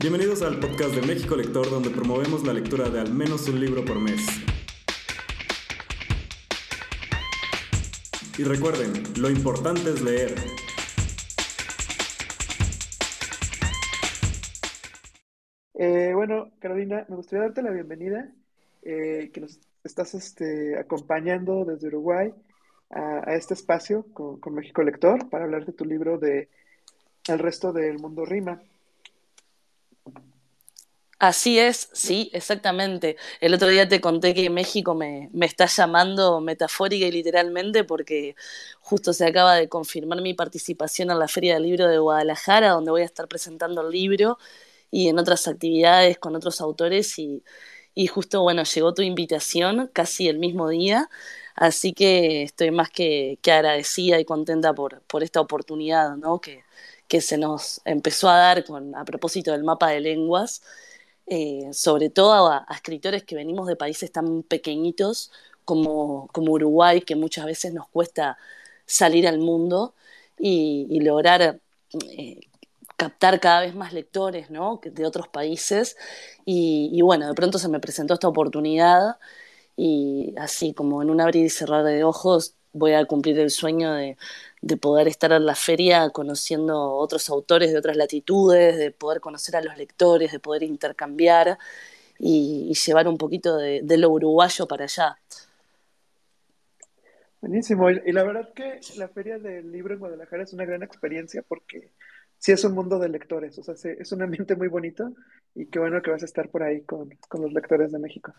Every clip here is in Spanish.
Bienvenidos al podcast de México Lector, donde promovemos la lectura de al menos un libro por mes. Y recuerden, lo importante es leer. Eh, bueno, Carolina, me gustaría darte la bienvenida, eh, que nos estás este, acompañando desde Uruguay a, este espacio con, con, México Lector para hablar de tu libro de El resto del mundo rima. Así es, sí, exactamente. El otro día te conté que México me, me, está llamando metafórica y literalmente porque justo se acaba de confirmar mi participación en la Feria del Libro de Guadalajara, donde voy a estar presentando el libro y en otras actividades con otros autores y, y justo, bueno, llegó tu invitación casi el mismo día, así que estoy más que, que agradecida y contenta por, por esta oportunidad, ¿no? Que, que se nos empezó a dar con, a propósito del mapa de lenguas eh, sobre todo a, escritores que venimos de países tan pequeñitos como, como Uruguay, que muchas veces nos cuesta salir al mundo y, lograr eh, captar cada vez más lectores ¿no? de otros países. Y, bueno, de pronto se me presentó esta oportunidad y así como en un abrir y cerrar de ojos voy a cumplir el sueño de, de poder estar en la feria conociendo otros autores de otras latitudes, de poder conocer a los lectores, de poder intercambiar y, llevar un poquito de, lo uruguayo para allá. Buenísimo. Y la verdad que la Feria del Libro en Guadalajara es una gran experiencia porque sí es un mundo de lectores, o sea, es un ambiente muy bonito y qué bueno que vas a estar por ahí con, con los lectores de México.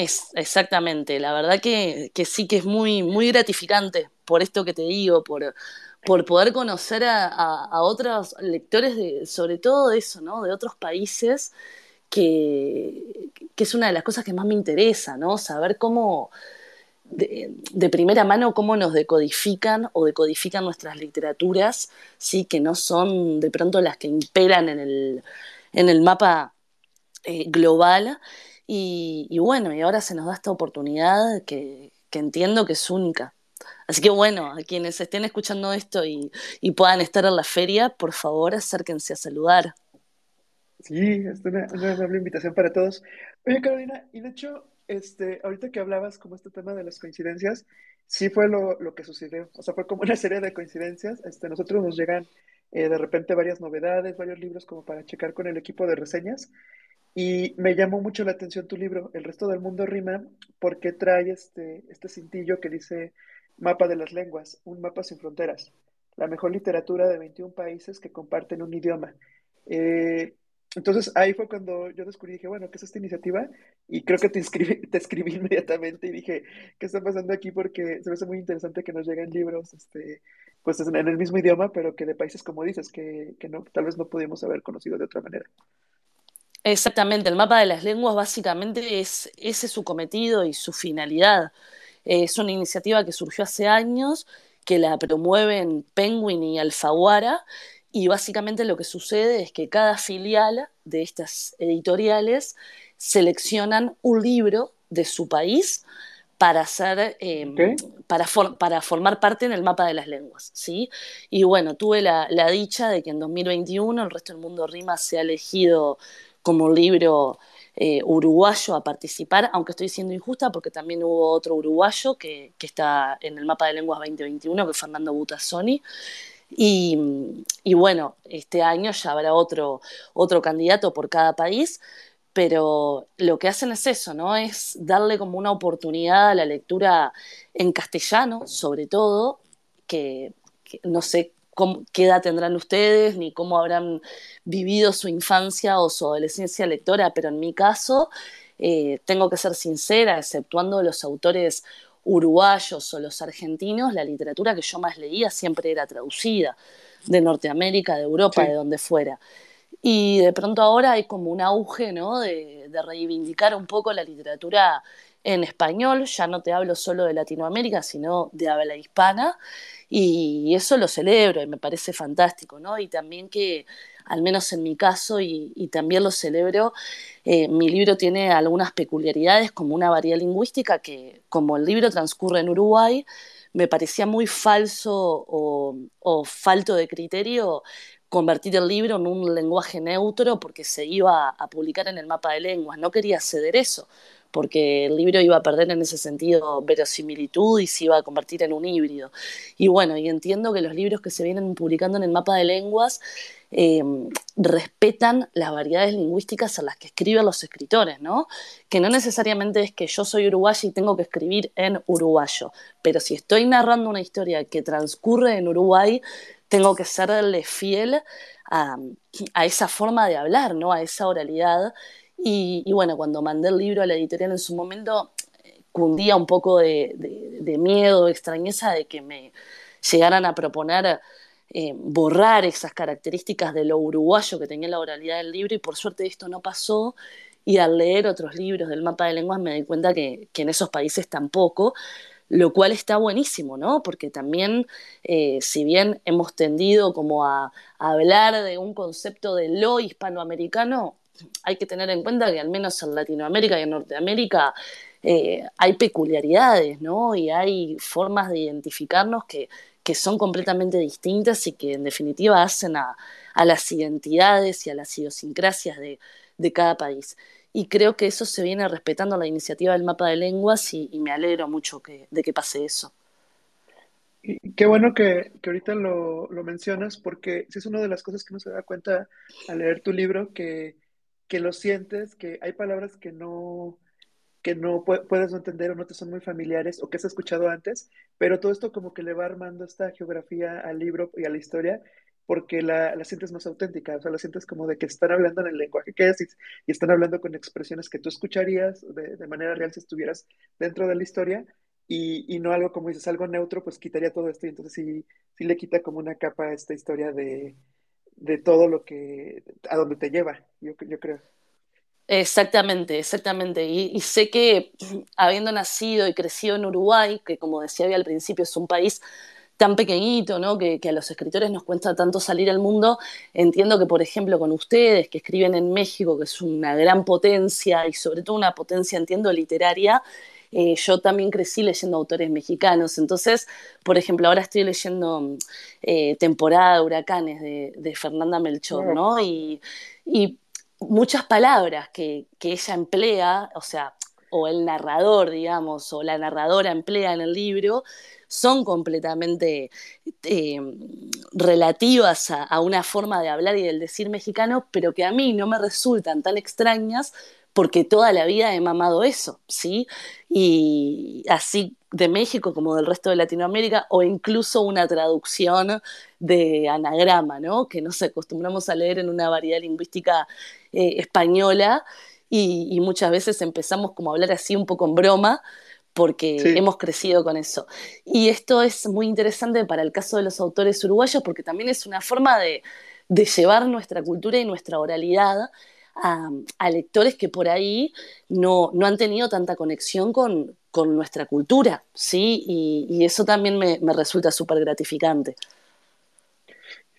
Es, exactamente, la verdad que, que, sí que es muy, muy gratificante por esto que te digo, por, por poder conocer a, a, otros lectores, de, sobre todo de eso, ¿no? De otros países, que, que, es una de las cosas que más me interesa, ¿no? Saber cómo, de, de, primera mano, cómo nos decodifican o decodifican nuestras literaturas, sí, que no son de pronto las que imperan en el, en el mapa eh, global y, bueno, y ahora se nos da esta oportunidad que, entiendo que es única. Así que bueno, a quienes estén escuchando esto y, puedan estar en la feria, por favor acérquense a saludar. Sí, es una, una invitación para todos. Oye, Carolina, y de hecho, este, ahorita que hablabas como este tema de las coincidencias, sí fue lo, que sucedió. O sea, fue como una serie de coincidencias. Este, nosotros nos llegan eh, de repente varias novedades, varios libros como para checar con el equipo de reseñas. Y me llamó mucho la atención tu libro, El resto del mundo rima, porque trae este, este cintillo que dice Mapa de las lenguas, un mapa sin fronteras, la mejor literatura de 21 países que comparten un idioma. Eh, entonces ahí fue cuando yo descubrí, dije, bueno, ¿qué es esta iniciativa? Y creo que te, te escribí inmediatamente y dije, ¿qué está pasando aquí? Porque se me hace muy interesante que nos lleguen libros, este, pues en el mismo idioma, pero que de países como dices, que, que no, tal vez no pudimos haber conocido de otra manera. Exactamente, el mapa de las lenguas básicamente es ese su cometido y su finalidad. Es una iniciativa que surgió hace años, que la promueven Penguin y Alfaguara, y básicamente lo que sucede es que cada filial de estas editoriales seleccionan un libro de su país para hacer em, para, para, formar parte en el mapa de las lenguas, ¿sí? Y bueno, tuve la, la, dicha de que en 2021 el resto del mundo rima se ha elegido como libro eh, uruguayo a participar, aunque estoy siendo injusta porque también hubo otro uruguayo que, está en el mapa de lenguas 2021, que es Fernando Butazzoni. Y, y, bueno, este año ya habrá otro, otro candidato por cada país, pero lo que hacen es eso, ¿no? Es darle como una oportunidad a la lectura en castellano, sobre todo, que, que no sé qué edad tendrán ustedes, ni cómo habrán vivido su infancia o su adolescencia lectora, pero en mi caso, eh, tengo que ser sincera, exceptuando los autores uruguayos o los argentinos, la literatura que yo más leía siempre era traducida, de Norteamérica, de Europa, de donde fuera. Y de pronto ahora hay como un auge ¿no? de, de reivindicar un poco la literatura en español, ya no te hablo solo de Latinoamérica, sino de habla hispana, y eso lo celebro y me parece fantástico, ¿no? Y también que, al menos en mi caso, y, también lo celebro, eh, mi libro tiene algunas peculiaridades como una variedad lingüística que, como el libro transcurre en Uruguay, me parecía muy falso o, o falto de criterio convertir el libro en un lenguaje neutro porque se iba a publicar en el mapa de lenguas. No quería ceder eso, porque el libro iba a perder en ese sentido verosimilitud y se iba a convertir en un híbrido. Y bueno, y entiendo que los libros que se vienen publicando en el mapa de lenguas eh, respetan las variedades lingüísticas a las que escriben los escritores, ¿no? Que no necesariamente es que yo soy uruguayo y tengo que escribir en uruguayo, pero si estoy narrando una historia que transcurre en Uruguay, tengo que serle fiel a, esa forma de hablar, ¿no? A esa oralidad. Y, bueno, cuando mandé el libro a la editorial en su momento, cundía un poco de, de miedo, extrañeza de que me llegaran a proponer eh, borrar esas características de lo uruguayo que tenía la oralidad del libro y por suerte esto no pasó y al leer otros libros del mapa de lenguas me di cuenta que, en esos países tampoco, lo cual está buenísimo, ¿no? Porque también, eh, si bien hemos tendido como a, hablar de un concepto de lo hispanoamericano, hay que tener en cuenta que al menos en Latinoamérica y en Norteamérica eh, hay peculiaridades, ¿no? Y hay formas de identificarnos que, que son completamente distintas y que en definitiva hacen a, las identidades y a las idiosincrasias de, cada país. Y creo que eso se viene respetando la iniciativa del mapa de lenguas y, me alegro mucho de que pase eso. Y qué bueno que, ahorita lo, mencionas porque es una de las cosas que uno se da cuenta al leer tu libro, que, que lo sientes, que hay palabras que no, que no puedes entender o no te son muy familiares o que has escuchado antes, pero todo esto como que le va armando esta geografía al libro y a la historia porque la, la sientes más auténtica, o sea, la sientes como de que están hablando en el lenguaje que es y, están hablando con expresiones que tú escucharías de, de, manera real si estuvieras dentro de la historia y, y, no algo como dices, algo neutro, pues quitaría todo esto y entonces sí, sí le quita como una capa a esta historia de, de todo lo que, a donde te lleva, yo, yo creo. Exactamente, exactamente. Y, sé que habiendo nacido y crecido en Uruguay, que como decía al principio es un país tan pequeñito, ¿no? Que, a los escritores nos cuesta tanto salir al mundo, entiendo que, por ejemplo, con ustedes, que escriben en México, que es una gran potencia y sobre todo una potencia, entiendo, literaria, eh, yo también crecí leyendo autores mexicanos. Entonces, por ejemplo, ahora estoy leyendo eh, Temporada de Huracanes de, Fernanda Melchor, ¿no? Y, y muchas palabras que, ella emplea, o sea, o el narrador, digamos, o la narradora emplea en el libro, son completamente eh, relativas a, una forma de hablar y del decir mexicano, pero que a mí no me resultan tan extrañas porque toda la vida he mamado eso, ¿sí? Y así de México como del resto de Latinoamérica, o incluso una traducción de anagrama, ¿no? Que nos acostumbramos a leer en una variedad lingüística eh, española y, muchas veces empezamos como a hablar así un poco en broma porque hemos crecido con eso. Y esto es muy interesante para el caso de los autores uruguayos porque también es una forma de, de llevar nuestra cultura y nuestra oralidad a, lectores que por ahí no, no, han tenido tanta conexión con, con nuestra cultura, ¿sí? Y, eso también me, me resulta súper gratificante.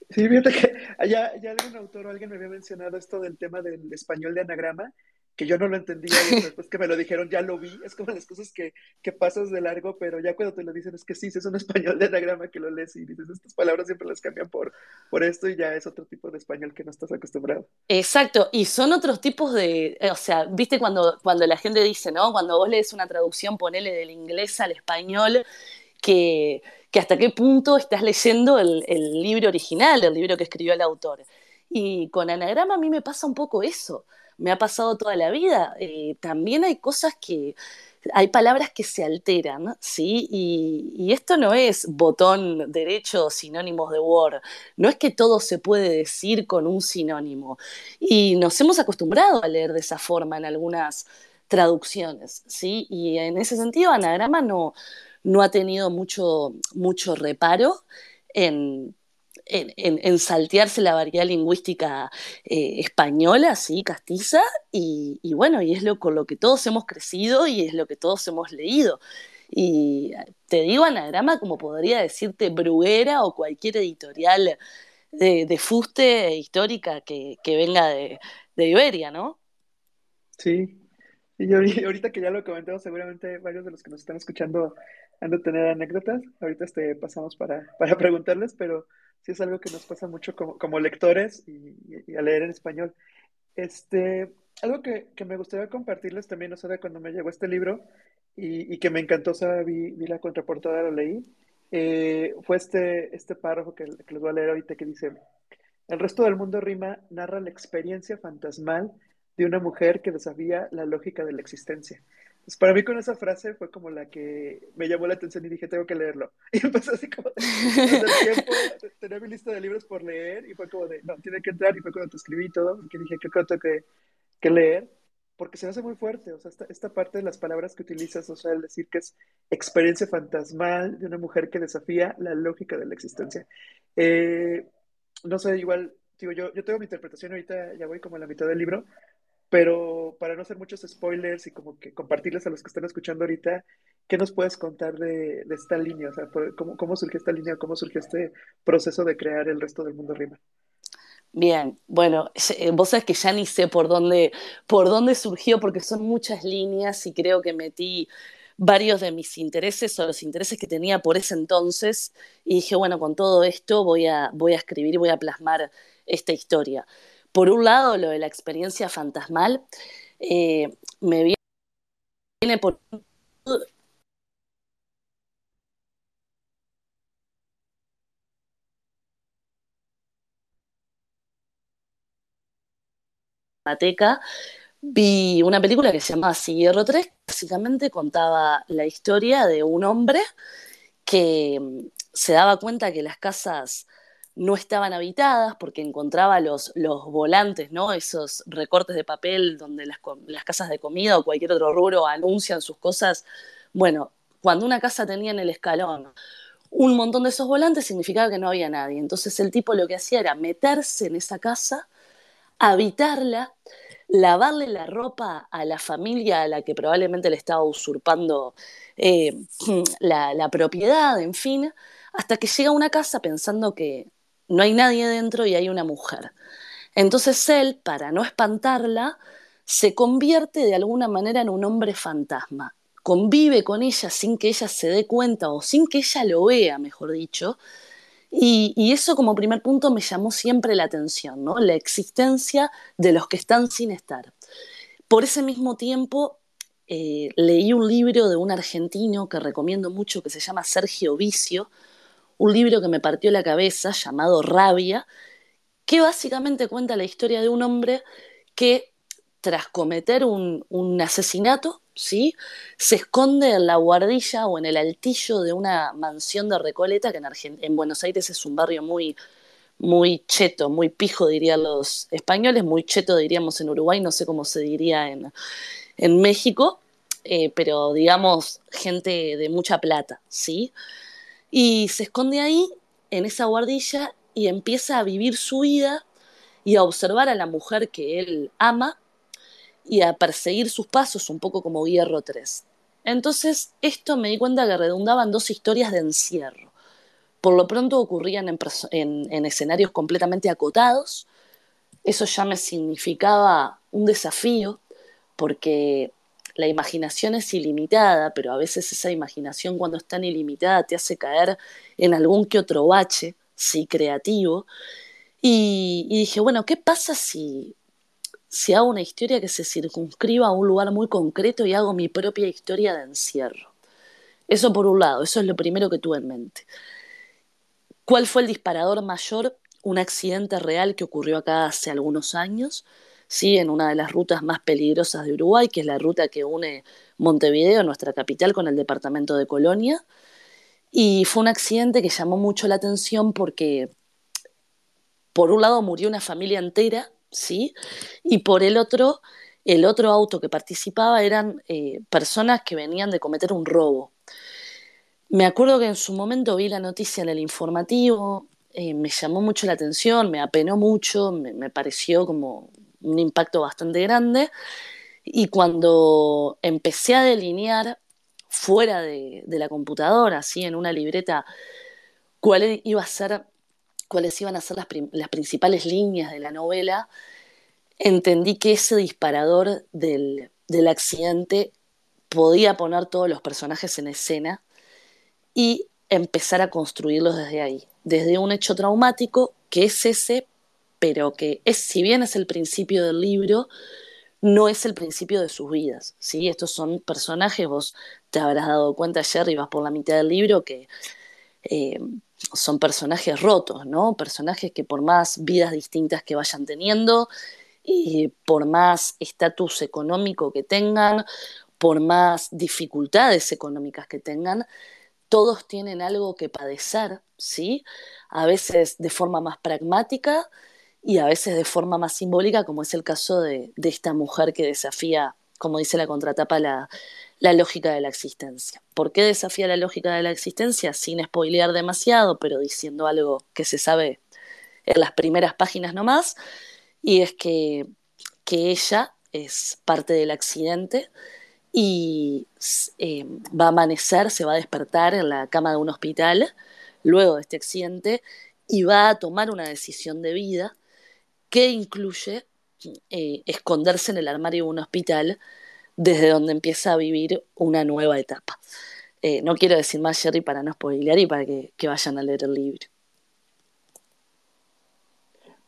Sí, fíjate que ya, ya algún autor o alguien me había mencionado esto del tema del español de anagrama, que yo no lo entendía y después que me lo dijeron ya lo vi, es como las cosas que, que, pasas de largo, pero ya cuando te lo dicen es que sí, es un español de anagrama que lo lees y dices, estas palabras siempre las cambian por, por esto y ya es otro tipo de español que no estás acostumbrado. Exacto, y son otros tipos de, o sea, viste cuando, cuando la gente dice, ¿no? Cuando vos lees una traducción, ponele del inglés al español, que, que hasta qué punto estás leyendo el, el libro original, el libro que escribió el autor. Y con anagrama a mí me pasa un poco eso me ha pasado toda la vida. Eh, también hay cosas que, hay palabras que se alteran, ¿sí? Y, esto no es botón derecho, sinónimos de Word. No es que todo se puede decir con un sinónimo. Y nos hemos acostumbrado a leer de esa forma en algunas traducciones, ¿sí? Y en ese sentido, Anagrama no, no ha tenido mucho, mucho reparo en en, saltearse la variedad lingüística eh, española, sí, castiza, y, bueno, y es lo con lo que todos hemos crecido y es lo que todos hemos leído. Y te digo anagrama como podría decirte Bruguera o cualquier editorial de, fuste histórica que, venga de, Iberia, ¿no? Sí, y ahorita que ya lo comentamos, seguramente varios de los que nos están escuchando han de tener anécdotas. Ahorita este, pasamos para, para preguntarles, pero sí es algo que nos pasa mucho como, lectores y, a leer en español. Este, algo que, me gustaría compartirles también, o sea, de cuando me llegó este libro y, que me encantó, o vi, la contraportada, lo leí, eh, fue este, este párrafo que, que les voy a leer ahorita que dice, el resto del mundo rima narra la experiencia fantasmal de una mujer que desafía la lógica de la existencia. Pues para mí con esa frase fue como la que me llamó la atención y dije, tengo que leerlo. Y empecé así como tiempo, tenía mi lista de libros por leer y fue como de, no, tiene que entrar y fue cuando te escribí todo, porque dije, creo que tengo que, que leer, porque se me hace muy fuerte, o sea, esta, esta parte de las palabras que utilizas, o sea, el decir que es experiencia fantasmal de una mujer que desafía la lógica de la existencia. Eh, no sé, igual, digo, yo, yo tengo mi interpretación ahorita, ya voy como a la mitad del libro, pero para no hacer muchos spoilers y como que compartirles a los que están escuchando ahorita, ¿qué nos puedes contar de, esta línea? O sea, ¿cómo, ¿cómo, surgió esta línea? ¿Cómo surgió este proceso de crear el resto del mundo rima? Bien, bueno, eh, vos sabés que ya ni sé por dónde, por dónde surgió, porque son muchas líneas y creo que metí varios de mis intereses o los intereses que tenía por ese entonces y dije, bueno, con todo esto voy a, voy a escribir, voy a plasmar esta historia. Por un lado, lo de la experiencia fantasmal eh, me viene por vi una película que se llama Hierro 3, básicamente contaba la historia de un hombre que mm, se daba cuenta que las casas no estaban habitadas porque encontraba los, los volantes, ¿no? Esos recortes de papel donde las, las, casas de comida o cualquier otro rubro anuncian sus cosas. Bueno, cuando una casa tenía en el escalón un montón de esos volantes significaba que no había nadie. Entonces el tipo lo que hacía era meterse en esa casa, habitarla, lavarle la ropa a la familia a la que probablemente le estaba usurpando eh, la, la propiedad, en fin, hasta que llega a una casa pensando que no hay nadie dentro y hay una mujer. Entonces él, para no espantarla, se convierte de alguna manera en un hombre fantasma. Convive con ella sin que ella se dé cuenta o sin que ella lo vea, mejor dicho. Y, eso como primer punto me llamó siempre la atención, ¿no? La existencia de los que están sin estar. Por ese mismo tiempo eh, leí un libro de un argentino que recomiendo mucho que se llama Sergio Vicio, un libro que me partió la cabeza llamado Rabia, que básicamente cuenta la historia de un hombre que tras cometer un, asesinato, ¿sí? se esconde en la guardilla o en el altillo de una mansión de Recoleta, que en, en Buenos Aires es un barrio muy, muy cheto, muy pijo, dirían los españoles, muy cheto, diríamos en Uruguay, no sé cómo se diría en, México, eh, pero digamos gente de mucha plata, ¿sí? Y se esconde ahí, en esa guardilla, y empieza a vivir su vida y a observar a la mujer que él ama y a perseguir sus pasos, un poco como Hierro 3. Entonces, esto me di cuenta que redundaban dos historias de encierro. Por lo pronto ocurrían en, en escenarios completamente acotados. Eso ya me significaba un desafío, porque la imaginación es ilimitada, pero a veces esa imaginación cuando es tan ilimitada te hace caer en algún que otro bache, sí, creativo. Y, dije, bueno, ¿qué pasa si, si hago una historia que se circunscriba a un lugar muy concreto y hago mi propia historia de encierro? Eso por un lado, eso es lo primero que tuve en mente. ¿Cuál fue el disparador mayor? Un accidente real que ocurrió acá hace algunos años ¿sí? en una de las rutas más peligrosas de Uruguay, que es la ruta que une Montevideo, nuestra capital, con el departamento de Colonia. Y fue un accidente que llamó mucho la atención porque, por un lado, murió una familia entera, ¿sí? Y por el otro, el otro auto que participaba eran eh, personas que venían de cometer un robo. Me acuerdo que en su momento vi la noticia en el informativo, eh, me llamó mucho la atención, me apenó mucho, me pareció como un impacto bastante grande. Y cuando empecé a delinear fuera de, la computadora, así en una libreta, cuál iba a ser, cuáles iban a ser las, las principales líneas de la novela, entendí que ese disparador del, del accidente podía poner todos los personajes en escena y empezar a construirlos desde ahí, desde un hecho traumático que es ese, pero que es, si bien es el principio del libro, no es el principio de sus vidas, ¿sí? Estos son personajes, vos te habrás dado cuenta, Jerry, vas por la mitad del libro, que eh, son personajes rotos, ¿no? Personajes que por más vidas distintas que vayan teniendo, y por más estatus económico que tengan, por más dificultades económicas que tengan, todos tienen algo que padecer, ¿sí? A veces de forma más pragmática y a veces de forma más simbólica, como es el caso de, esta mujer que desafía, como dice la contratapa, la, lógica de la existencia. ¿Por qué desafía la lógica de la existencia? Sin spoilear demasiado, pero diciendo algo que se sabe en las primeras páginas nomás, y es que, que ella es parte del accidente y eh, va a amanecer, se va a despertar en la cama de un hospital luego de este accidente y va a tomar una decisión de vida que incluye eh, esconderse en el armario de un hospital desde donde empieza a vivir una nueva etapa. Eh, no quiero decir más, Jerry, para no spoilear y para que, vayan a leer el libro.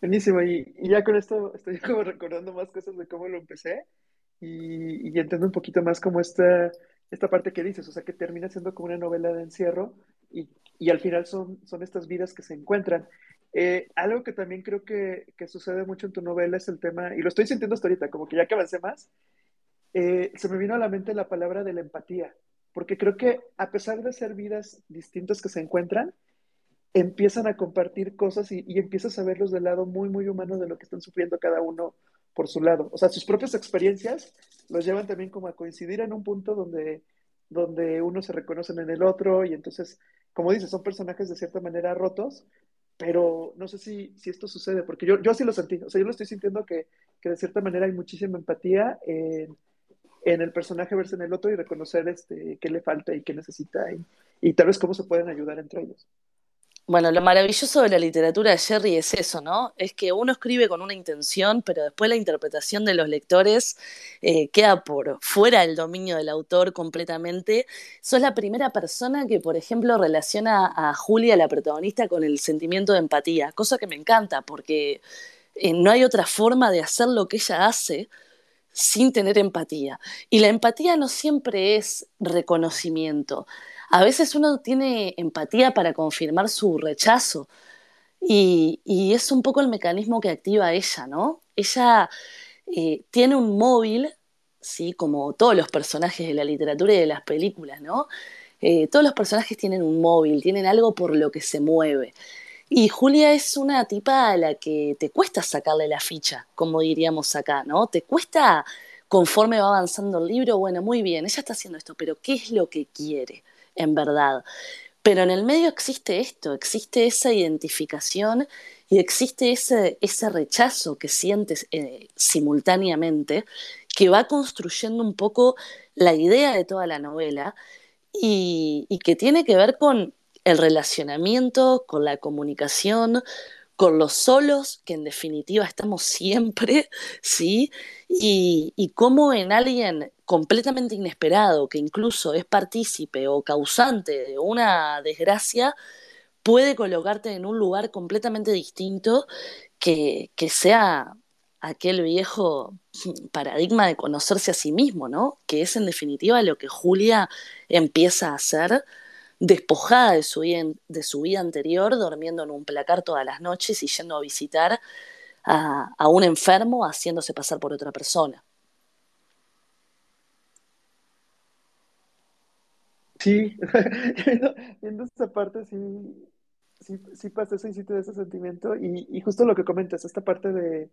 Buenísimo, y, ya con esto estoy como recordando más cosas de cómo lo empecé y, y entiendo un poquito más como esta, esta parte que dices, o sea, que termina siendo como una novela de encierro y, y al final son, son estas vidas que se encuentran. Eh, algo que también creo que, que, sucede mucho en tu novela es el tema, y lo estoy sintiendo hasta ahorita, como que ya que avancé más, eh, se me vino a la mente la palabra de la empatía, porque creo que a pesar de ser vidas distintas que se encuentran, empiezan a compartir cosas y, y empiezas a verlos del lado muy, muy humano de lo que están sufriendo cada uno por su lado. O sea, sus propias experiencias los llevan también como a coincidir en un punto donde, donde uno se reconocen en el otro y entonces, como dices, son personajes de cierta manera rotos, pero no sé si, si esto sucede, porque yo, yo así lo sentí, o sea, yo lo estoy sintiendo que, que de cierta manera hay muchísima empatía en, en, el personaje verse en el otro y reconocer este, qué le falta y qué necesita y, y tal vez cómo se pueden ayudar entre ellos. Bueno, lo maravilloso de la literatura de Jerry es eso, ¿no? Es que uno escribe con una intención, pero después la interpretación de los lectores eh, queda por fuera del dominio del autor completamente. Sos la primera persona que, por ejemplo, relaciona a Julia, la protagonista, con el sentimiento de empatía, cosa que me encanta, porque eh, no hay otra forma de hacer lo que ella hace sin tener empatía. Y la empatía no siempre es reconocimiento a veces uno tiene empatía para confirmar su rechazo y, es un poco el mecanismo que activa ella, ¿no? Ella eh, tiene un móvil, ¿sí? Como todos los personajes de la literatura y de las películas, ¿no? Eh, todos los personajes tienen un móvil, tienen algo por lo que se mueve. Y Julia es una tipa a la que te cuesta sacarle la ficha, como diríamos acá, ¿no? Te cuesta, conforme va avanzando el libro, bueno, muy bien, ella está haciendo esto, pero ¿qué es lo que quiere? En verdad. Pero en el medio existe esto, existe esa identificación y existe ese, ese rechazo que sientes eh, simultáneamente, que va construyendo un poco la idea de toda la novela y, y que tiene que ver con el relacionamiento, con la comunicación, con los solos, que en definitiva estamos siempre, ¿sí? Y, y cómo en alguien completamente inesperado, que incluso es partícipe o causante de una desgracia, puede colocarte en un lugar completamente distinto que, que sea aquel viejo paradigma de conocerse a sí mismo, ¿no? Que es en definitiva lo que Julia empieza a hacer despojada de su, vida, de su vida anterior, durmiendo en un placar todas las noches y yendo a visitar a, a un enfermo haciéndose pasar por otra persona. Sí, viendo, esta parte, sí, sí, sí pasa eso y sí te ese sentimiento. Y, y justo lo que comentas, esta parte de,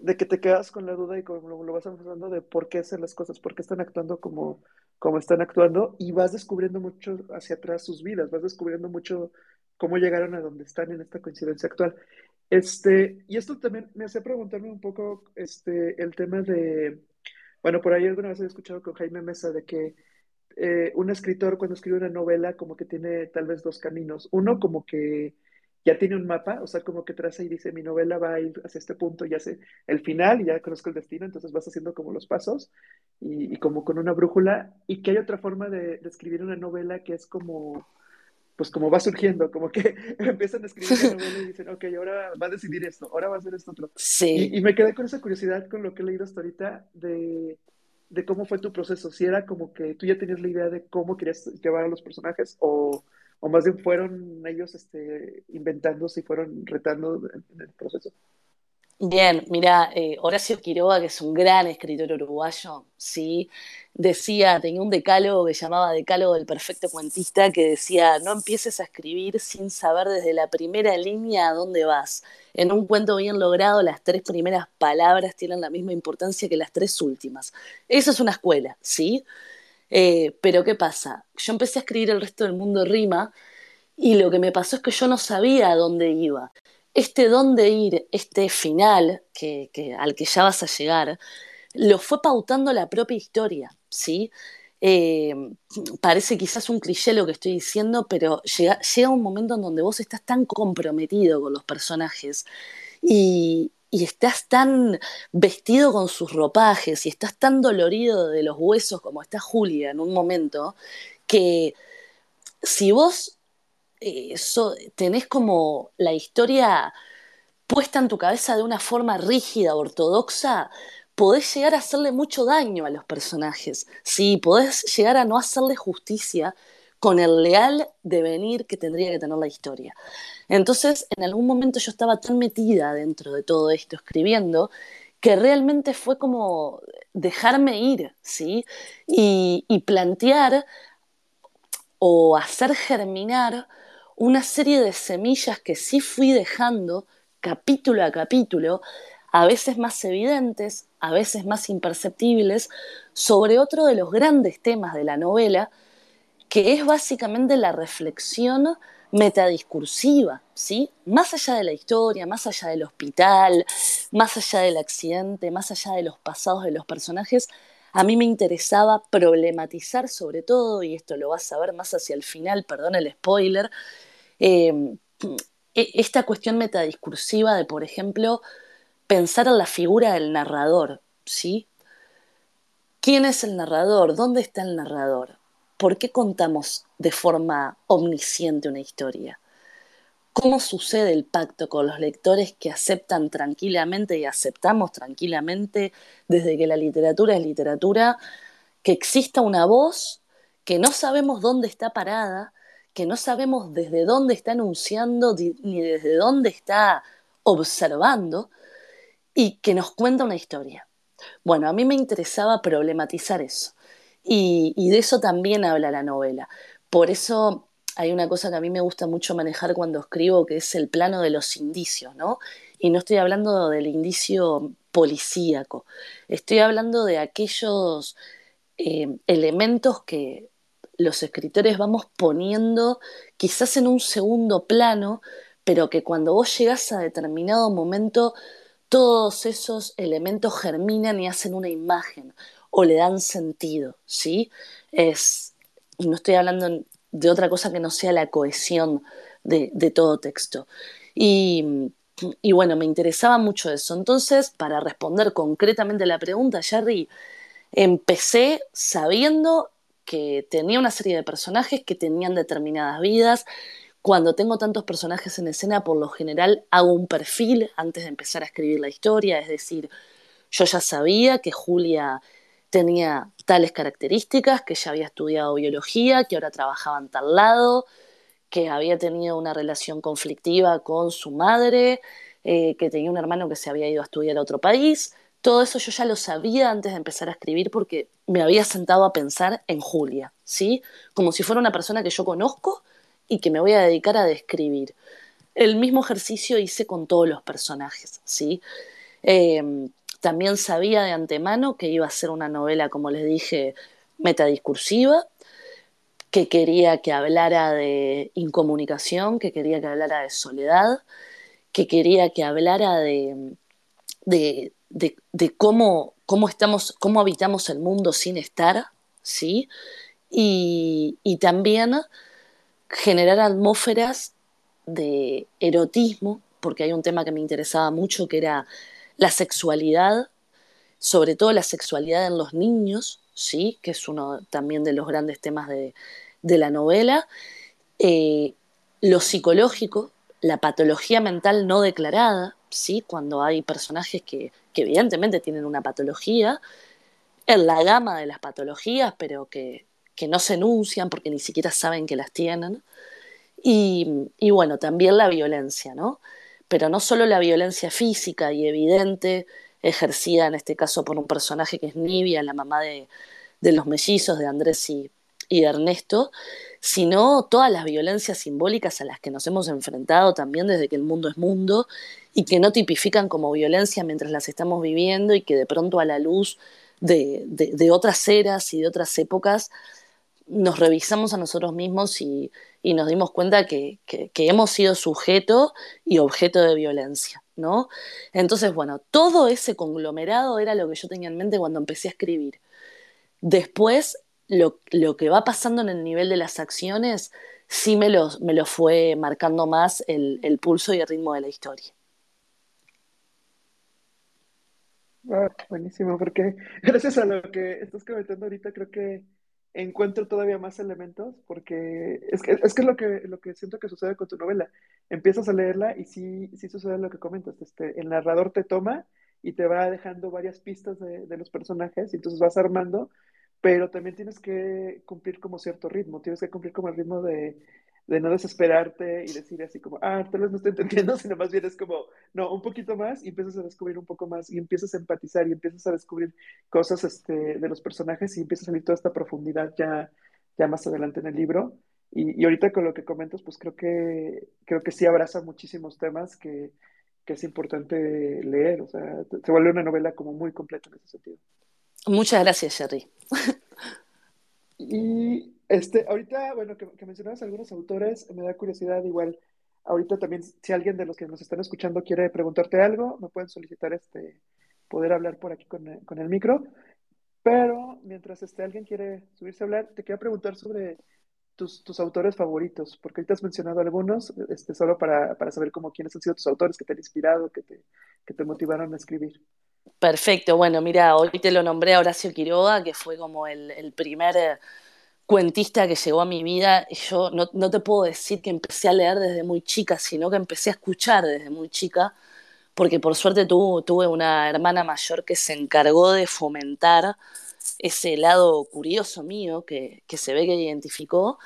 de que te quedas con la duda y como lo, vas hablando de por qué hacen las cosas, por qué están actuando como, como están actuando, y vas descubriendo mucho hacia atrás sus vidas, vas descubriendo mucho cómo llegaron a donde están en esta coincidencia actual. Este, y esto también me hace preguntarme un poco este, el tema de, bueno, por ahí alguna vez he escuchado con Jaime Mesa de que eh, un escritor cuando escribe una novela como que tiene tal vez dos caminos. Uno como que ya tiene un mapa, o sea, como que traza y dice, mi novela va a ir hacia este punto, ya sé el final, ya conozco el destino, entonces vas haciendo como los pasos y, como con una brújula, y que hay otra forma de, escribir una novela que es como, pues como va surgiendo, como que empiezan a escribir la novela y dicen, ok, ahora va a decidir esto, ahora va a hacer esto otro. Sí. Y, me quedé con esa curiosidad con lo que he leído hasta ahorita de, de cómo fue tu proceso, si era como que tú ya tenías la idea de cómo querías llevar a los personajes o, o más bien fueron ellos este, inventándose y fueron retando en el proceso. Bien, mira, eh, Horacio Quiroga, que es un gran escritor uruguayo, sí, decía, tenía un decálogo que llamaba Decálogo del Perfecto Cuentista, que decía, no empieces a escribir sin saber desde la primera línea a dónde vas. En un cuento bien logrado, las tres primeras palabras tienen la misma importancia que las tres últimas. Eso es una escuela, ¿sí? Eh, pero ¿qué pasa? Yo empecé a escribir el resto del mundo rima y lo que me pasó es que yo no sabía a dónde iba este dónde ir, este final que, al que ya vas a llegar, lo fue pautando la propia historia, ¿sí? Eh, parece quizás un cliché lo que estoy diciendo, pero llega, llega, un momento en donde vos estás tan comprometido con los personajes y, y estás tan vestido con sus ropajes y estás tan dolorido de los huesos como está Julia en un momento, que si vos eso, tenés como la historia puesta en tu cabeza de una forma rígida, ortodoxa, podés llegar a hacerle mucho daño a los personajes. Sí, podés llegar a no hacerle justicia con el leal devenir que tendría que tener la historia. Entonces, en algún momento yo estaba tan metida dentro de todo esto, escribiendo, que realmente fue como dejarme ir, ¿sí? Y, y plantear o hacer germinar una serie de semillas que sí fui dejando capítulo a capítulo, a veces más evidentes, a veces más imperceptibles, sobre otro de los grandes temas de la novela, que es básicamente la reflexión metadiscursiva, ¿sí? Más allá de la historia, más allá del hospital, más allá del accidente, más allá de los pasados de los personajes, a mí me interesaba problematizar sobre todo, y esto lo vas a ver más hacia el final, perdón el spoiler, Em, e, esta cuestión metadiscursiva de, por ejemplo, pensar en la figura del narrador, ¿sí? ¿Quién es el narrador? ¿Dónde está el narrador? ¿Por qué contamos de forma omnisciente una historia? ¿Cómo sucede el pacto con los lectores que aceptan tranquilamente y aceptamos tranquilamente desde que la literatura es literatura, que exista una voz que no sabemos dónde está parada, que no sabemos desde dónde está anunciando ni desde dónde está observando y que nos cuenta una historia. Bueno, a mí me interesaba problematizar eso y, de eso también habla la novela. Por eso hay una cosa que a mí me gusta mucho manejar cuando escribo, que es el plano de los indicios, ¿no? Y no estoy hablando del indicio policíaco, estoy hablando de aquellos eh, elementos que los escritores vamos poniendo quizás en un segundo plano, pero que cuando vos llegas a determinado momento, todos esos elementos germinan y hacen una imagen o le dan sentido, ¿sí? Es, no estoy hablando de otra cosa que no sea la cohesión de, todo texto. Y, y, bueno, me interesaba mucho eso. Entonces, para responder concretamente a la pregunta, Jerry, empecé sabiendo que tenía una serie de personajes que tenían determinadas vidas. Cuando tengo tantos personajes en escena, por lo general hago un perfil antes de empezar a escribir la historia, es decir, yo ya sabía que Julia tenía tales características, que ya había estudiado biología, que ahora trabajaba en tal lado, que había tenido una relación conflictiva con su madre, eh, que tenía un hermano que se había ido a estudiar a otro país, todo eso yo ya lo sabía antes de empezar a escribir porque me había sentado a pensar en Julia, ¿sí? Como si fuera una persona que yo conozco y que me voy a dedicar a describir. El mismo ejercicio hice con todos los personajes, ¿sí? Em, también sabía de antemano que iba a ser una novela, como les dije, metadiscursiva, que quería que hablara de incomunicación, que quería que hablara de soledad, que quería que hablara de, de, de, cómo, cómo, estamos, cómo habitamos el mundo sin estar, ¿sí? Y, también generar atmósferas de erotismo, porque hay un tema que me interesaba mucho, que era la sexualidad, sobre todo la sexualidad en los niños, ¿sí? que es uno también de los grandes temas de, de la novela, eh, lo psicológico, la patología mental no declarada, ¿sí? cuando hay personajes que, evidentemente tienen una patología, en la gama de las patologías, pero que, no se enuncian porque ni siquiera saben que las tienen. Y, y, bueno, también la violencia, ¿no? Pero no solo la violencia física y evidente, ejercida en este caso por un personaje que es Nivia, la mamá de, los mellizos de Andrés y, y Ernesto, sino todas las violencias simbólicas a las que nos hemos enfrentado también desde que el mundo es mundo y que no tipifican como violencia mientras las estamos viviendo y que de pronto a la luz de, otras eras y de otras épocas nos revisamos a nosotros mismos y, nos dimos cuenta que, hemos sido sujeto y objeto de violencia, ¿no? Entonces, bueno, todo ese conglomerado era lo que yo tenía en mente cuando empecé a escribir. Después, lo, que va pasando en el nivel de las acciones sí me lo, me lo fue marcando más el, pulso y el ritmo de la historia. Ah, buenísimo, porque gracias a lo que estás comentando ahorita, creo que encuentro todavía más elementos, porque es que es, que lo que lo que siento que sucede con tu novela. Empiezas a leerla y sí, sí sucede lo que comentas. Este, el narrador te toma y te va dejando varias pistas de, de los personajes, y entonces vas armando pero también tienes que cumplir como cierto ritmo, tienes que cumplir como el ritmo de, no desesperarte y decir así como, ah, tal vez no estoy entendiendo, sino más bien es como, no, un poquito más y empiezas a descubrir un poco más y empiezas a empatizar y empiezas a descubrir cosas este, de los personajes y empieza a salir toda esta profundidad ya, ya más adelante en el libro. Y, ahorita con lo que comentas, pues creo que, creo que sí abraza muchísimos temas que, que es importante leer, o sea, se vuelve una novela como muy completa en ese sentido. Muchas gracias, Jerry. y este, ahorita, bueno, que, mencionabas algunos autores, me da curiosidad igual. Ahorita también, si alguien de los que nos están escuchando quiere preguntarte algo, me pueden solicitar este poder hablar por aquí con, el micro. Pero mientras este, alguien quiere subirse a hablar, te quiero preguntar sobre tus, autores favoritos, porque ahorita has mencionado algunos, este, solo para, saber cómo quiénes han sido tus autores que te han inspirado, que te, que te motivaron a escribir. Perfecto, bueno, mira, hoy te lo nombré a Horacio Quiroga, que fue como el, primer eh, cuentista que llegó a mi vida. Yo no, te puedo decir que empecé a leer desde muy chica, sino que empecé a escuchar desde muy chica, porque por suerte tuve una hermana mayor que se encargó de fomentar ese lado curioso mío que, que se ve que identificó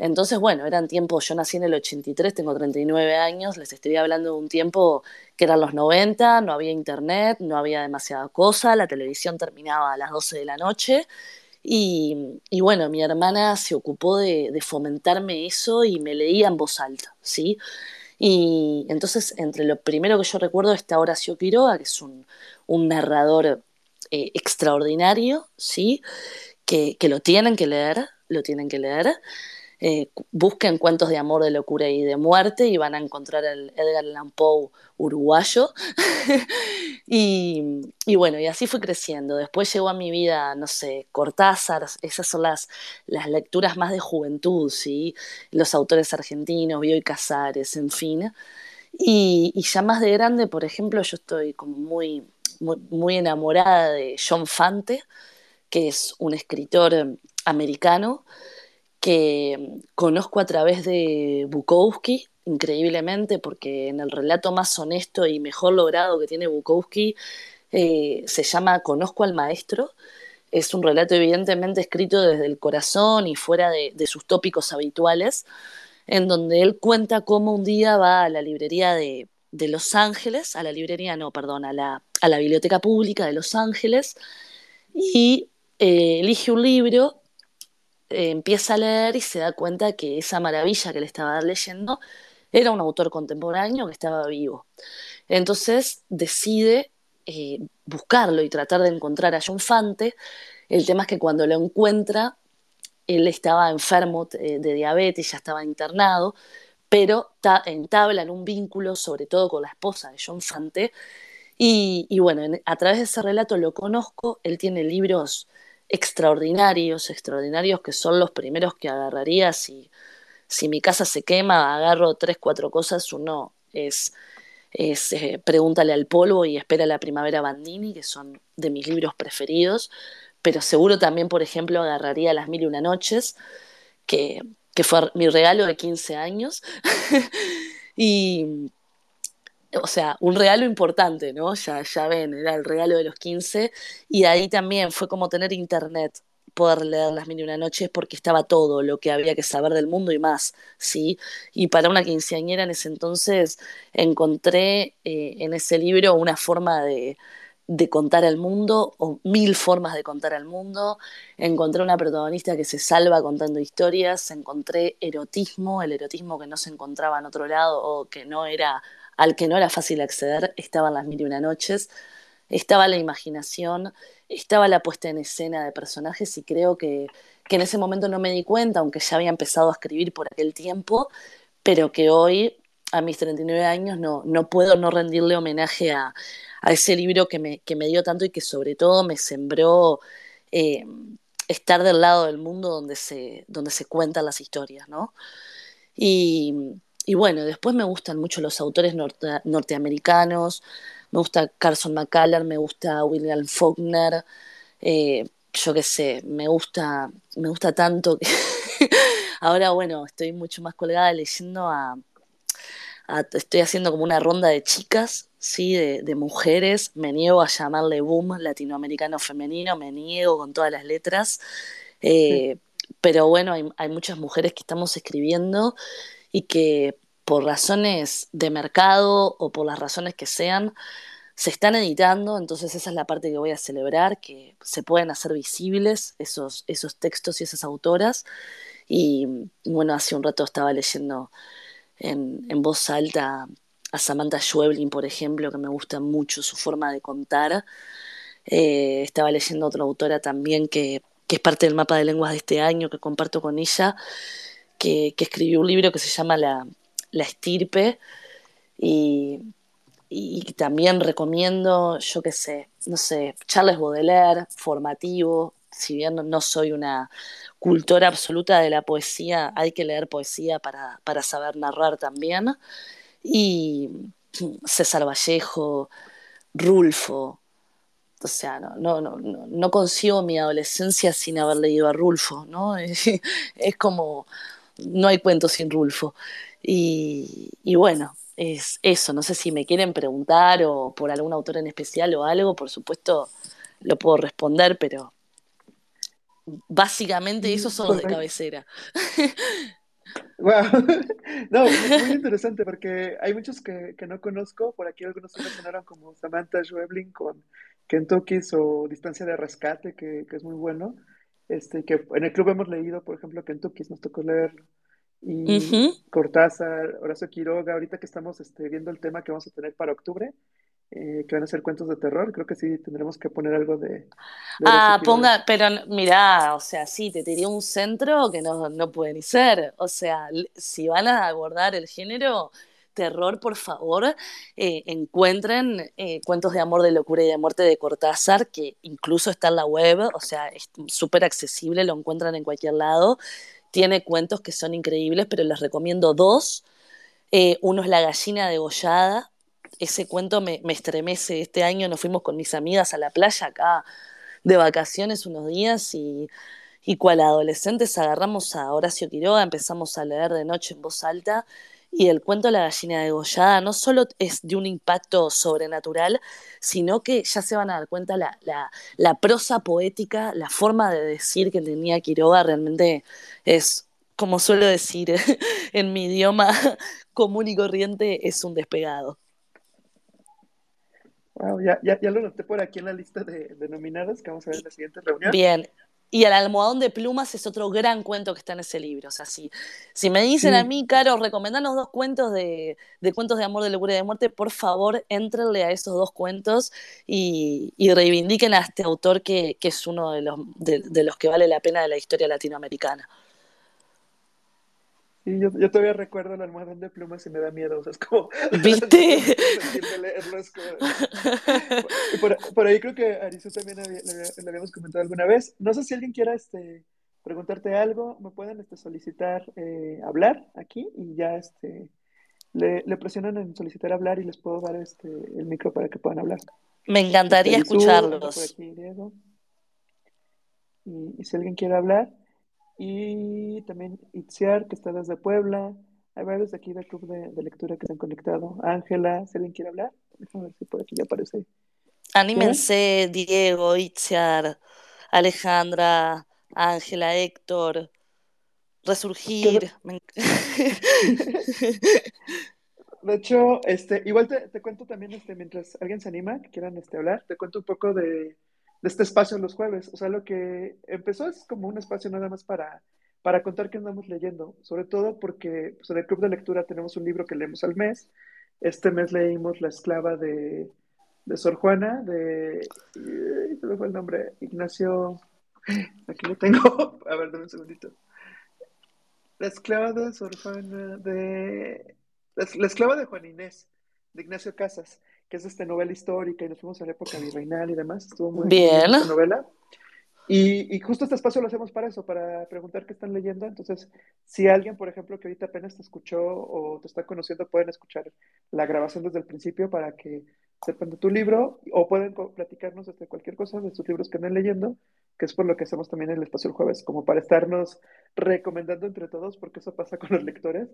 entonces, bueno, eran tiempos, yo nací en el 83, tengo 39 años, les estoy hablando de un tiempo que eran los 90, no había internet, no había demasiada cosa, la televisión terminaba a las 12 de la noche. Y, bueno, mi hermana se ocupó de, fomentarme eso y me leía en voz alta, ¿sí? Y entonces, entre lo primero que yo recuerdo está Horacio Quiroga, que es un, narrador eh, extraordinario, ¿sí? Que, que lo tienen que leer, lo tienen que leer. Eh, busquen cuentos de amor, de locura y de muerte y van a encontrar el Edgar Allan Poe uruguayo. y, bueno, y así fue creciendo. Después llegó a mi vida, no sé, Cortázar, esas son las, las lecturas más de juventud, ¿sí? Los autores argentinos, Bioy Casares, en fin. Y, ya más de grande, por ejemplo, yo estoy como muy, muy enamorada de John Fante, que es un escritor americano que conozco a través de Bukowski, increíblemente, porque en el relato más honesto y mejor logrado que tiene Bukowski eh, se llama Conozco al Maestro. Es un relato evidentemente escrito desde el corazón y fuera de, sus tópicos habituales, en donde él cuenta cómo un día va a la librería de, Los Ángeles, a la librería, no, perdón, a la, biblioteca pública de Los Ángeles, y eh, elige un libro eh, empieza a leer y se da cuenta que esa maravilla que le estaba leyendo era un autor contemporáneo que estaba vivo. Entonces decide eh, buscarlo y tratar de encontrar a John Fante. El tema es que cuando lo encuentra, él estaba enfermo de, diabetes, ya estaba internado, pero entablan un vínculo sobre todo con la esposa de John Fante. Y, bueno, a través de ese relato lo conozco, él tiene libros extraordinarios, extraordinarios que son los primeros que agarraría si, si mi casa se quema, agarro tres, cuatro cosas, uno es, es eh, Pregúntale al polvo y Espera la primavera Bandini, que son de mis libros preferidos, pero seguro también, por ejemplo, agarraría Las mil y una noches, que, que fue mi regalo de 15 años. y, o sea, un regalo importante, ¿no? Ya, ya ven, era el regalo de los 15 y ahí también fue como tener internet, poder leer las mil y una noches porque estaba todo lo que había que saber del mundo y más, ¿sí? Y para una quinceañera en ese entonces encontré eh, en ese libro una forma de, de contar el mundo, o mil formas de contar el mundo. Encontré una protagonista que se salva contando historias, encontré erotismo, el erotismo que no se encontraba en otro lado o que no era, al que no era fácil acceder, estaban las mil y una noches, estaba la imaginación, estaba la puesta en escena de personajes y creo que, que en ese momento no me di cuenta, aunque ya había empezado a escribir por aquel tiempo, pero que hoy, a mis 39 años, no, no puedo no rendirle homenaje a, a ese libro que me, que me dio tanto y que sobre todo me sembró eh, estar del lado del mundo donde se, donde se cuentan las historias, ¿no? Y, y bueno, después me gustan mucho los autores norteamericanos, me gusta Carson McCullers, me gusta William Faulkner, eh, yo qué sé, me gusta, me gusta tanto que ahora bueno, estoy mucho más colgada leyendo a, estoy haciendo como una ronda de chicas, sí, de, mujeres, me niego a llamarle boom latinoamericano femenino, me niego con todas las letras, eh, pero bueno, hay, hay muchas mujeres que estamos escribiendo y que por razones de mercado o por las razones que sean, se están editando, entonces esa es la parte que voy a celebrar, que se pueden hacer visibles esos, esos textos y esas autoras. Y bueno, hace un rato estaba leyendo en, voz alta a Samantha Schweblin, por ejemplo, que me gusta mucho su forma de contar. Eh, estaba leyendo otra autora también que, que, es parte del mapa de lenguas de este año, que comparto con ella, que, escribió un libro que se llama La, la estirpe. Y, y también recomiendo, yo qué sé, no sé, Charles Baudelaire, formativo, si bien no soy una cultora absoluta de la poesía, hay que leer poesía para, para saber narrar también. Y César Vallejo, Rulfo, o sea, no, no, no, no, consigo mi adolescencia sin haber leído a Rulfo, ¿no? Es, como, no hay cuentos sin Rulfo. Y, y, bueno, es eso, no sé si me quieren preguntar o por algún autor en especial o algo, por supuesto lo puedo responder, pero básicamente esos son los de cabecera. Wow. No, muy interesante porque hay muchos que, que no conozco. Por aquí algunos se mencionaron como Samantha Schweblin con Kentucky's o Distancia de Rescate, que, que, es muy bueno. Este, que en el club hemos leído, por ejemplo, Kentucky's, nos tocó leerlo. Y Cortázar, Horacio Quiroga, ahorita que estamos este, viendo el tema que vamos a tener para octubre, eh, que van a ser cuentos de terror, creo que sí tendremos que poner algo de... ah, ponga, pero mira, o sea, sí, te tiré un centro que no, no puede ni ser. O sea, si van a abordar el género, terror, por favor, eh, encuentren eh, Cuentos de Amor, de Locura y de Muerte de Cortázar, que incluso está en la web, o sea, es súper accesible, lo encuentran en cualquier lado. Tiene cuentos que son increíbles, pero les recomiendo dos. uno es La gallina degollada, ese cuento me, estremece. Este año nos fuimos con mis amigas a la playa acá de vacaciones unos días y, y cual adolescentes agarramos a Horacio Quiroga, empezamos a leer de noche en voz alta y el cuento La gallina degollada no solo es de un impacto sobrenatural, sino que ya se van a dar cuenta la, la, la prosa poética, la forma de decir que tenía Quiroga realmente es, como suelo decir en mi idioma común y corriente, es un despegado ya, ya, ya, lo noté por aquí en la lista de, nominados que vamos a ver en la siguiente reunión. Bien. Y El almohadón de plumas es otro gran cuento que está en ese libro. O sea, si, si me dicen a mí, Caro, recomendanos dos cuentos de, de, cuentos de amor, de locura y de muerte, por favor, éntrenle a esos dos cuentos y, y reivindiquen a este autor que, que es uno de los, de los que vale la pena de la historia latinoamericana. Sí, yo, yo, todavía recuerdo el almohadón de plumas y me da miedo, o sea, es como... ¿Viste? por, por, ahí creo que Arisu también le, habíamos comentado alguna vez. No sé si alguien quiera este, preguntarte algo, me pueden este, solicitar eh, hablar aquí y ya este, le, le, presionan en solicitar hablar y les puedo dar este, el micro para que puedan hablar. Me encantaría este, escucharlos. Aquí, y, y si alguien quiere hablar... y también Itziar, que está desde Puebla. Hay varios de aquí del club de, lectura que se han conectado. Ángela, si alguien quiere hablar, déjame ver si por aquí ya aparece. Anímense, Diego, Itziar, Alejandra, Ángela, Héctor, Resurgir. De hecho, este, igual te, cuento también, este, mientras alguien se anima, que quieran este, hablar, te cuento un poco de, este espacio los jueves. O sea, lo que empezó es como un espacio nada más para, para contar qué andamos leyendo, sobre todo porque pues, en el club de lectura tenemos un libro que leemos al mes. Este mes leímos La esclava de, de Sor Juana, de, ¿cómo fue el nombre? Ignacio, aquí lo tengo, a ver, dame un segundito. La esclava de Sor Juana, de la, esclava de Juan Inés, de Ignacio Casas, que es esta novela histórica y nos fuimos a la época virreinal y demás. Estuvo muy bien esta novela. Y, y, justo este espacio lo hacemos para eso, para preguntar qué están leyendo. Entonces, si alguien, por ejemplo, que ahorita apenas te escuchó o te está conociendo, pueden escuchar la grabación desde el principio para que sepan de tu libro o pueden platicarnos de cualquier cosa de sus libros que andan leyendo que es por lo que hacemos también el espacio el jueves, como para estarnos recomendando entre todos, porque eso pasa con los lectores.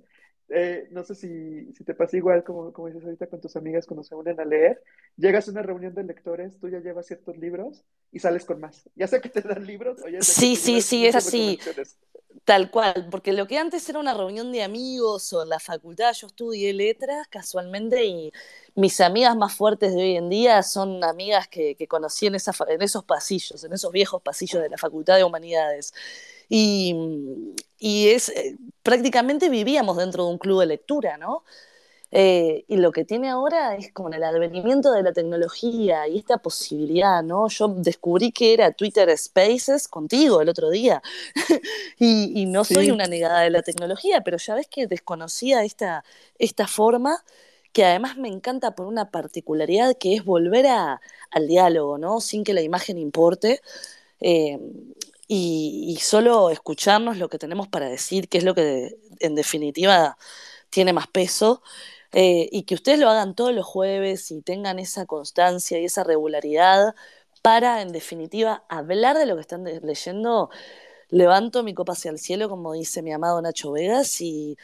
Eh, no sé si, si, te pasa igual, como, como dices ahorita con tus amigas cuando se unen a leer, llegas a una reunión de lectores, tú ya llevas ciertos libros y sales con más. Ya sea que te dan libros o ya Sí, sí, sí, es así. Tal cual, porque lo que antes era una reunión de amigos o la facultad, yo estudié letras casualmente y mis amigas más fuertes de hoy en día son amigas que, conocí en, esa, en esos pasillos, en esos viejos pasillos de la Facultad de Humanidades. Y, y es, eh, prácticamente vivíamos dentro de un club de lectura, ¿no? Eh, y lo que tiene ahora es como el advenimiento de la tecnología y esta posibilidad, ¿no? Yo descubrí que era Twitter Spaces contigo el otro día y, no soy una negada de la tecnología, pero ya ves que desconocía esta, esta forma que además me encanta por una particularidad que es volver a, al diálogo, ¿no? Sin que la imagen importe. Eh, y, solo escucharnos lo que tenemos para decir, que es lo que en definitiva tiene más peso, eh, y que ustedes lo hagan todos los jueves y tengan esa constancia y esa regularidad para, en definitiva, hablar de lo que están leyendo levanto mi copa hacia el cielo, como dice mi amado Nacho Vegas, y,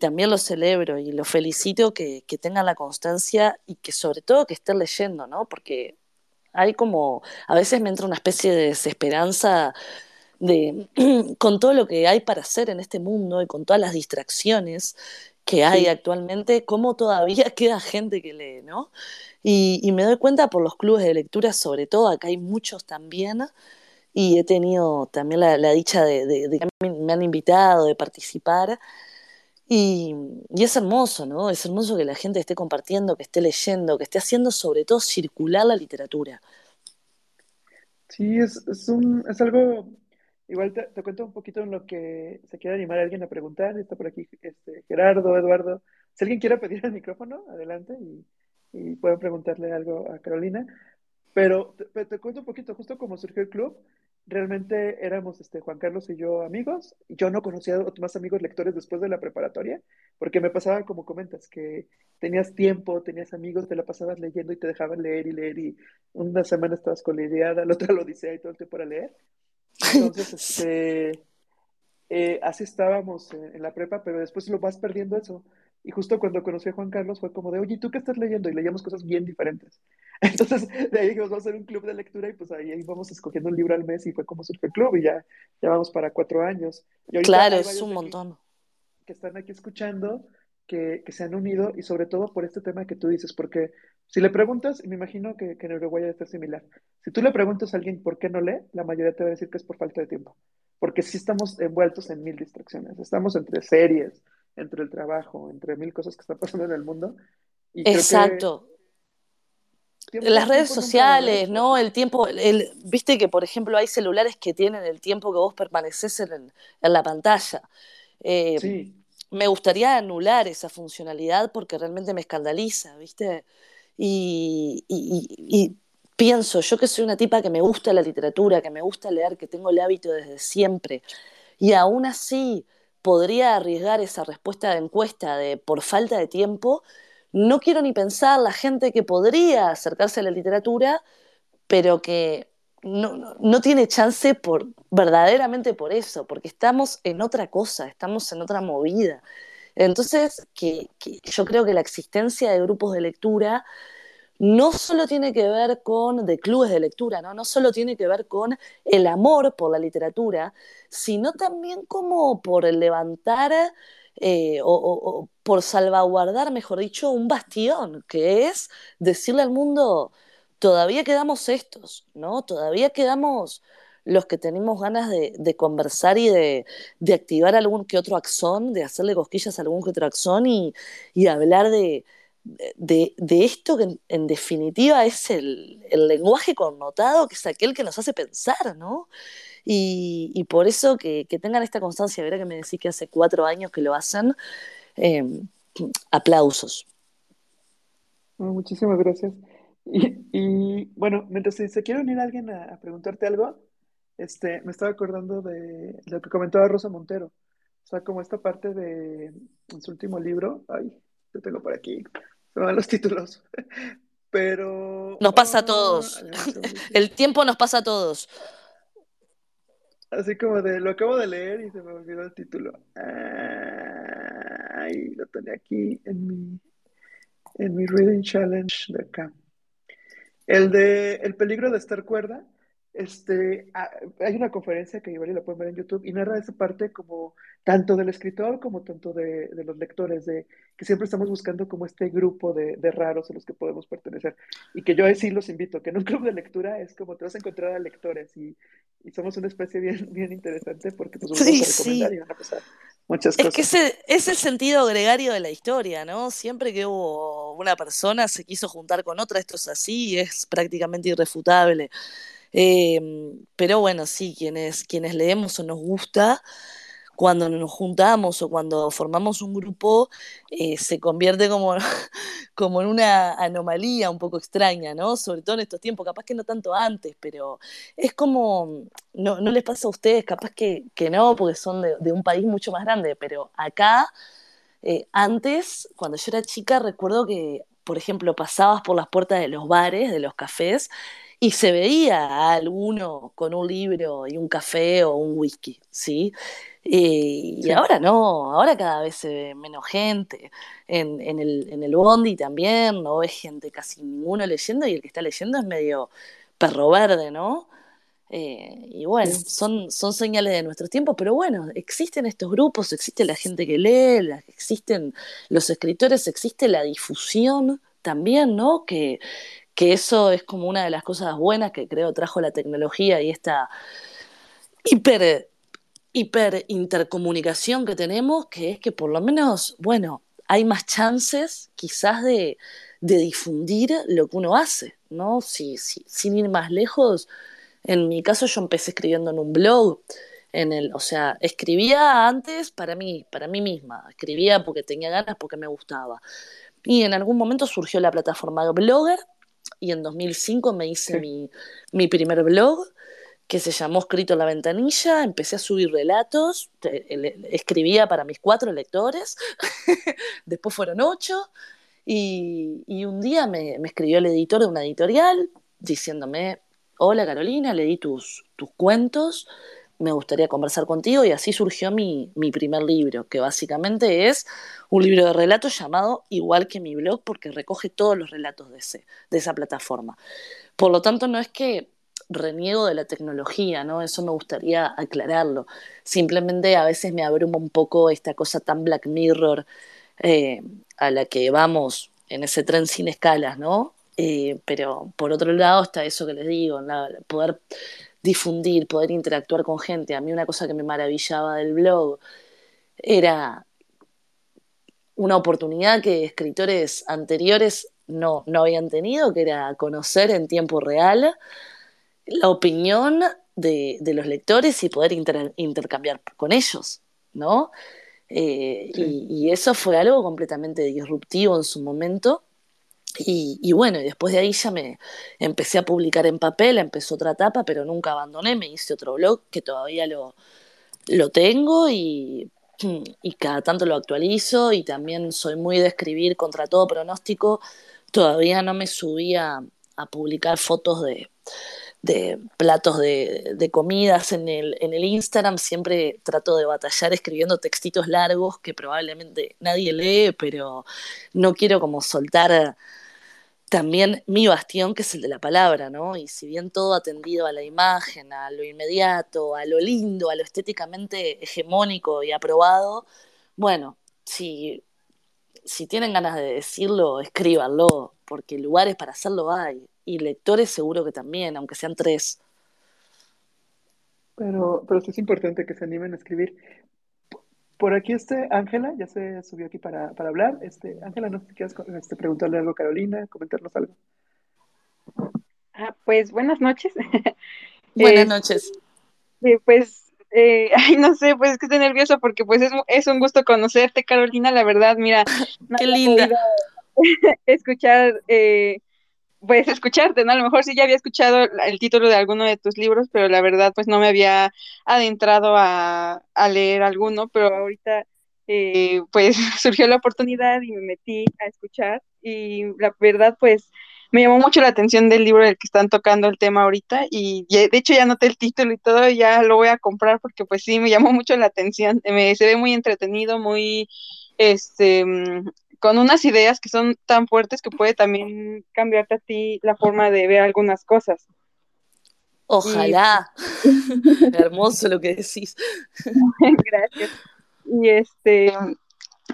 también lo celebro y lo felicito que, tengan la constancia y que sobre todo que estén leyendo, ¿no? Porque hay como, a veces me entra una especie de desesperanza de, con todo lo que hay para hacer en este mundo y con todas las distracciones que hay actualmente, cómo todavía queda gente que lee, ¿no? Y, y, me doy cuenta por los clubes de lectura, sobre todo, acá hay muchos también, y he tenido también la, dicha de, que me han invitado, de participar. Y, es hermoso, ¿no? Es hermoso que la gente esté compartiendo, que esté leyendo, que esté haciendo sobre todo circular la literatura. Sí, es, es, un, es algo, igual te, cuento un poquito en lo que se quiere animar a alguien a preguntar. Está por aquí este, Gerardo, Eduardo. Si alguien quiere pedir el micrófono, adelante y, y pueden preguntarle algo a Carolina. Pero te, te, cuento un poquito, justo como surgió el club, realmente éramos este, Juan Carlos y yo amigos. Yo no conocía más amigos lectores después de la preparatoria, porque me pasaba como comentas, que tenías tiempo, tenías amigos, te la pasabas leyendo y te dejaban leer y leer y una semana estabas con la idea, la otra lo dice y todo el tiempo para leer. Entonces, este, eh, así estábamos en, la prepa, pero después lo vas perdiendo eso. Y justo cuando conocí a Juan Carlos fue como de, oye, ¿tú qué estás leyendo? Y leíamos cosas bien diferentes. Entonces, de ahí dijimos, vamos a hacer un club de lectura y pues ahí, ahí vamos escogiendo un libro al mes y fue como surgió el club y ya, ya vamos para cuatro años. claro, es un montón. Que están aquí escuchando, que, que, se han unido y sobre todo por este tema que tú dices, porque si le preguntas, me imagino que, que en Uruguay debe ser similar, si tú le preguntas a alguien por qué no lee, la mayoría te va a decir que es por falta de tiempo, porque sí estamos envueltos en mil distracciones, estamos entre series, entre el trabajo, entre mil cosas que están pasando en el mundo. Y Exacto las redes sociales, ¿no? El tiempo, el, viste que por ejemplo hay celulares que tienen el tiempo que vos permaneces en, la pantalla. Eh, sí. Me gustaría anular esa funcionalidad porque realmente me escandaliza, ¿viste? Y, y, pienso, yo que soy una tipa que me gusta la literatura, que me gusta leer, que tengo el hábito desde siempre, y aún así podría arriesgar esa respuesta de encuesta de por falta de tiempo, no quiero ni pensar la gente que podría acercarse a la literatura, pero que no, no, tiene chance por verdaderamente por eso, porque estamos en otra cosa, estamos en otra movida. Entonces, que, yo creo que la existencia de grupos de lectura no solo tiene que ver con, de clubes de lectura, ¿no? no solo tiene que ver con el amor por la literatura, sino también como por levantar eh, o, por salvaguardar, mejor dicho, un bastión, que es decirle al mundo, todavía quedamos estos, ¿no? Todavía quedamos los que tenemos ganas de, conversar y de, activar algún que otro axón, de hacerle cosquillas a algún que otro axón y, hablar de, esto que en, definitiva es el, lenguaje connotado, que es aquel que nos hace pensar, ¿no? Y, por eso que, tengan esta constancia, verá que me decís que hace cuatro años que lo hacen, eh, aplausos. muchísimas gracias. Y, bueno, mientras se quiere unir alguien a, preguntarte algo, este, me estaba acordando de lo que comentaba Rosa Montero. O sea, como esta parte de su último libro. Ay, lo tengo por aquí. Se me van los títulos. Pero. Nos pasa a todos. El tiempo nos pasa a todos. Así como de lo acabo de leer y se me olvidó el título. Ay, lo tenía aquí en mi, en mi Reading Challenge de acá. El de El peligro de estar cuerda, este, ah, hay una conferencia que igual la pueden ver en YouTube y narra esa parte como tanto del escritor como tanto de, los lectores, de que siempre estamos buscando como este grupo de, raros a los que podemos pertenecer. Y que yo ahí sí los invito, que en un club de lectura es como te vas a encontrar a lectores y, somos una especie bien, bien interesante porque nos vamos a recomendar y van a pasar muchas cosas. Es que ese, es el sentido gregario de la historia, ¿no? Siempre que hubo una persona se quiso juntar con otra, esto es así, es prácticamente irrefutable. Em, pero bueno, sí, quienes, quienes leemos o nos gusta, cuando nos juntamos o cuando formamos un grupo, eh, se convierte como, como en una anomalía un poco extraña, ¿no? Sobre todo en estos tiempos, capaz que no tanto antes, pero es como, no, no les pasa a ustedes, capaz que, que no, porque son de, de, un país mucho más grande, pero acá, eh, antes, cuando yo era chica, recuerdo que, por ejemplo, pasabas por las puertas de los bares, de los cafés, y se veía a alguno con un libro y un café o un whisky, ¿sí? Y, ahora no, ahora cada vez se ve menos gente. En, en, el, en el Bondi también no ves gente casi ninguno leyendo y el que está leyendo es medio perro verde, ¿no? Eh, y bueno, son, son señales de nuestros tiempos, pero bueno, existen estos grupos, existe la gente que lee, existen los escritores, existe la difusión también, ¿no? Que, que eso es como una de las cosas buenas que creo trajo la tecnología y esta hiper, hiper intercomunicación que tenemos, que es que por lo menos, bueno, hay más chances quizás de, difundir lo que uno hace, ¿no? Si, sin ir más lejos, en mi caso yo empecé escribiendo en un blog, en el, o sea, escribía antes para mí, para mí misma, escribía porque tenía ganas, porque me gustaba. Y en algún momento surgió la plataforma Blogger, y en 2005 me hice mi, primer blog que se llamó Escrito en la Ventanilla, empecé a subir relatos, escribía para mis cuatro lectores, después fueron ocho, y, un día me, escribió el editor de una editorial diciéndome, hola Carolina, leí tus, tus cuentos, me gustaría conversar contigo y así surgió mi, primer libro, que básicamente es un libro de relatos llamado igual que mi blog porque recoge todos los relatos de, ese, de esa plataforma. Por lo tanto, no es que reniego de la tecnología, ¿no? Eso me gustaría aclararlo. Simplemente a veces me abruma un poco esta cosa tan Black Mirror eh, a la que vamos en ese tren sin escalas, ¿no? Eh, pero por otro lado está eso que les digo, poder difundir, poder interactuar con gente. A mí una cosa que me maravillaba del blog era una oportunidad que escritores anteriores no, no habían tenido, que era conocer en tiempo real la opinión de, los lectores y poder intercambiar con ellos, ¿no? Eh, y, eso fue algo completamente disruptivo en su momento y, bueno, y después de ahí ya me empecé a publicar en papel, empezó otra etapa, pero nunca abandoné, me hice otro blog que todavía lo, lo tengo y, y cada tanto lo actualizo y también soy muy de escribir contra todo pronóstico, todavía no me subía a publicar fotos de, de platos de, de, comidas en el, en el Instagram, siempre trato de batallar escribiendo textitos largos que probablemente nadie lee, pero no quiero como soltar también mi bastión, que es el de la palabra, ¿no? Y si bien todo atendido a la imagen, a lo inmediato, a lo lindo, a lo estéticamente hegemónico y aprobado, bueno, si, si tienen ganas de decirlo, escríbanlo, porque lugares para hacerlo hay, y lectores seguro que también, aunque sean tres. Pero, pero es importante que se animen a escribir. Por aquí este Ángela, ya se subió aquí para, para hablar. Este, Ángela, no sé si quieres este, preguntarle algo a Carolina, comentarnos algo. Ah, pues buenas noches. Buenas noches. Eh, pues, eh, ay, no sé, pues es que estoy nerviosa porque pues es, es un gusto conocerte, Carolina, la verdad, mira. Qué linda. Escuchar eh, pues escucharte, ¿no? A lo mejor sí ya había escuchado el título de alguno de tus libros, pero la verdad pues no me había adentrado a, leer alguno, pero ahorita eh, pues surgió la oportunidad y me metí a escuchar y la verdad pues me llamó mucho la atención del libro del que están tocando el tema ahorita y de hecho ya noté el título y todo, y ya lo voy a comprar porque pues sí, me llamó mucho la atención, me, se ve muy entretenido, muy este con unas ideas que son tan fuertes que puede también cambiarte a ti la forma de ver algunas cosas. Ojalá. Hermoso lo que decís. Gracias. Y este,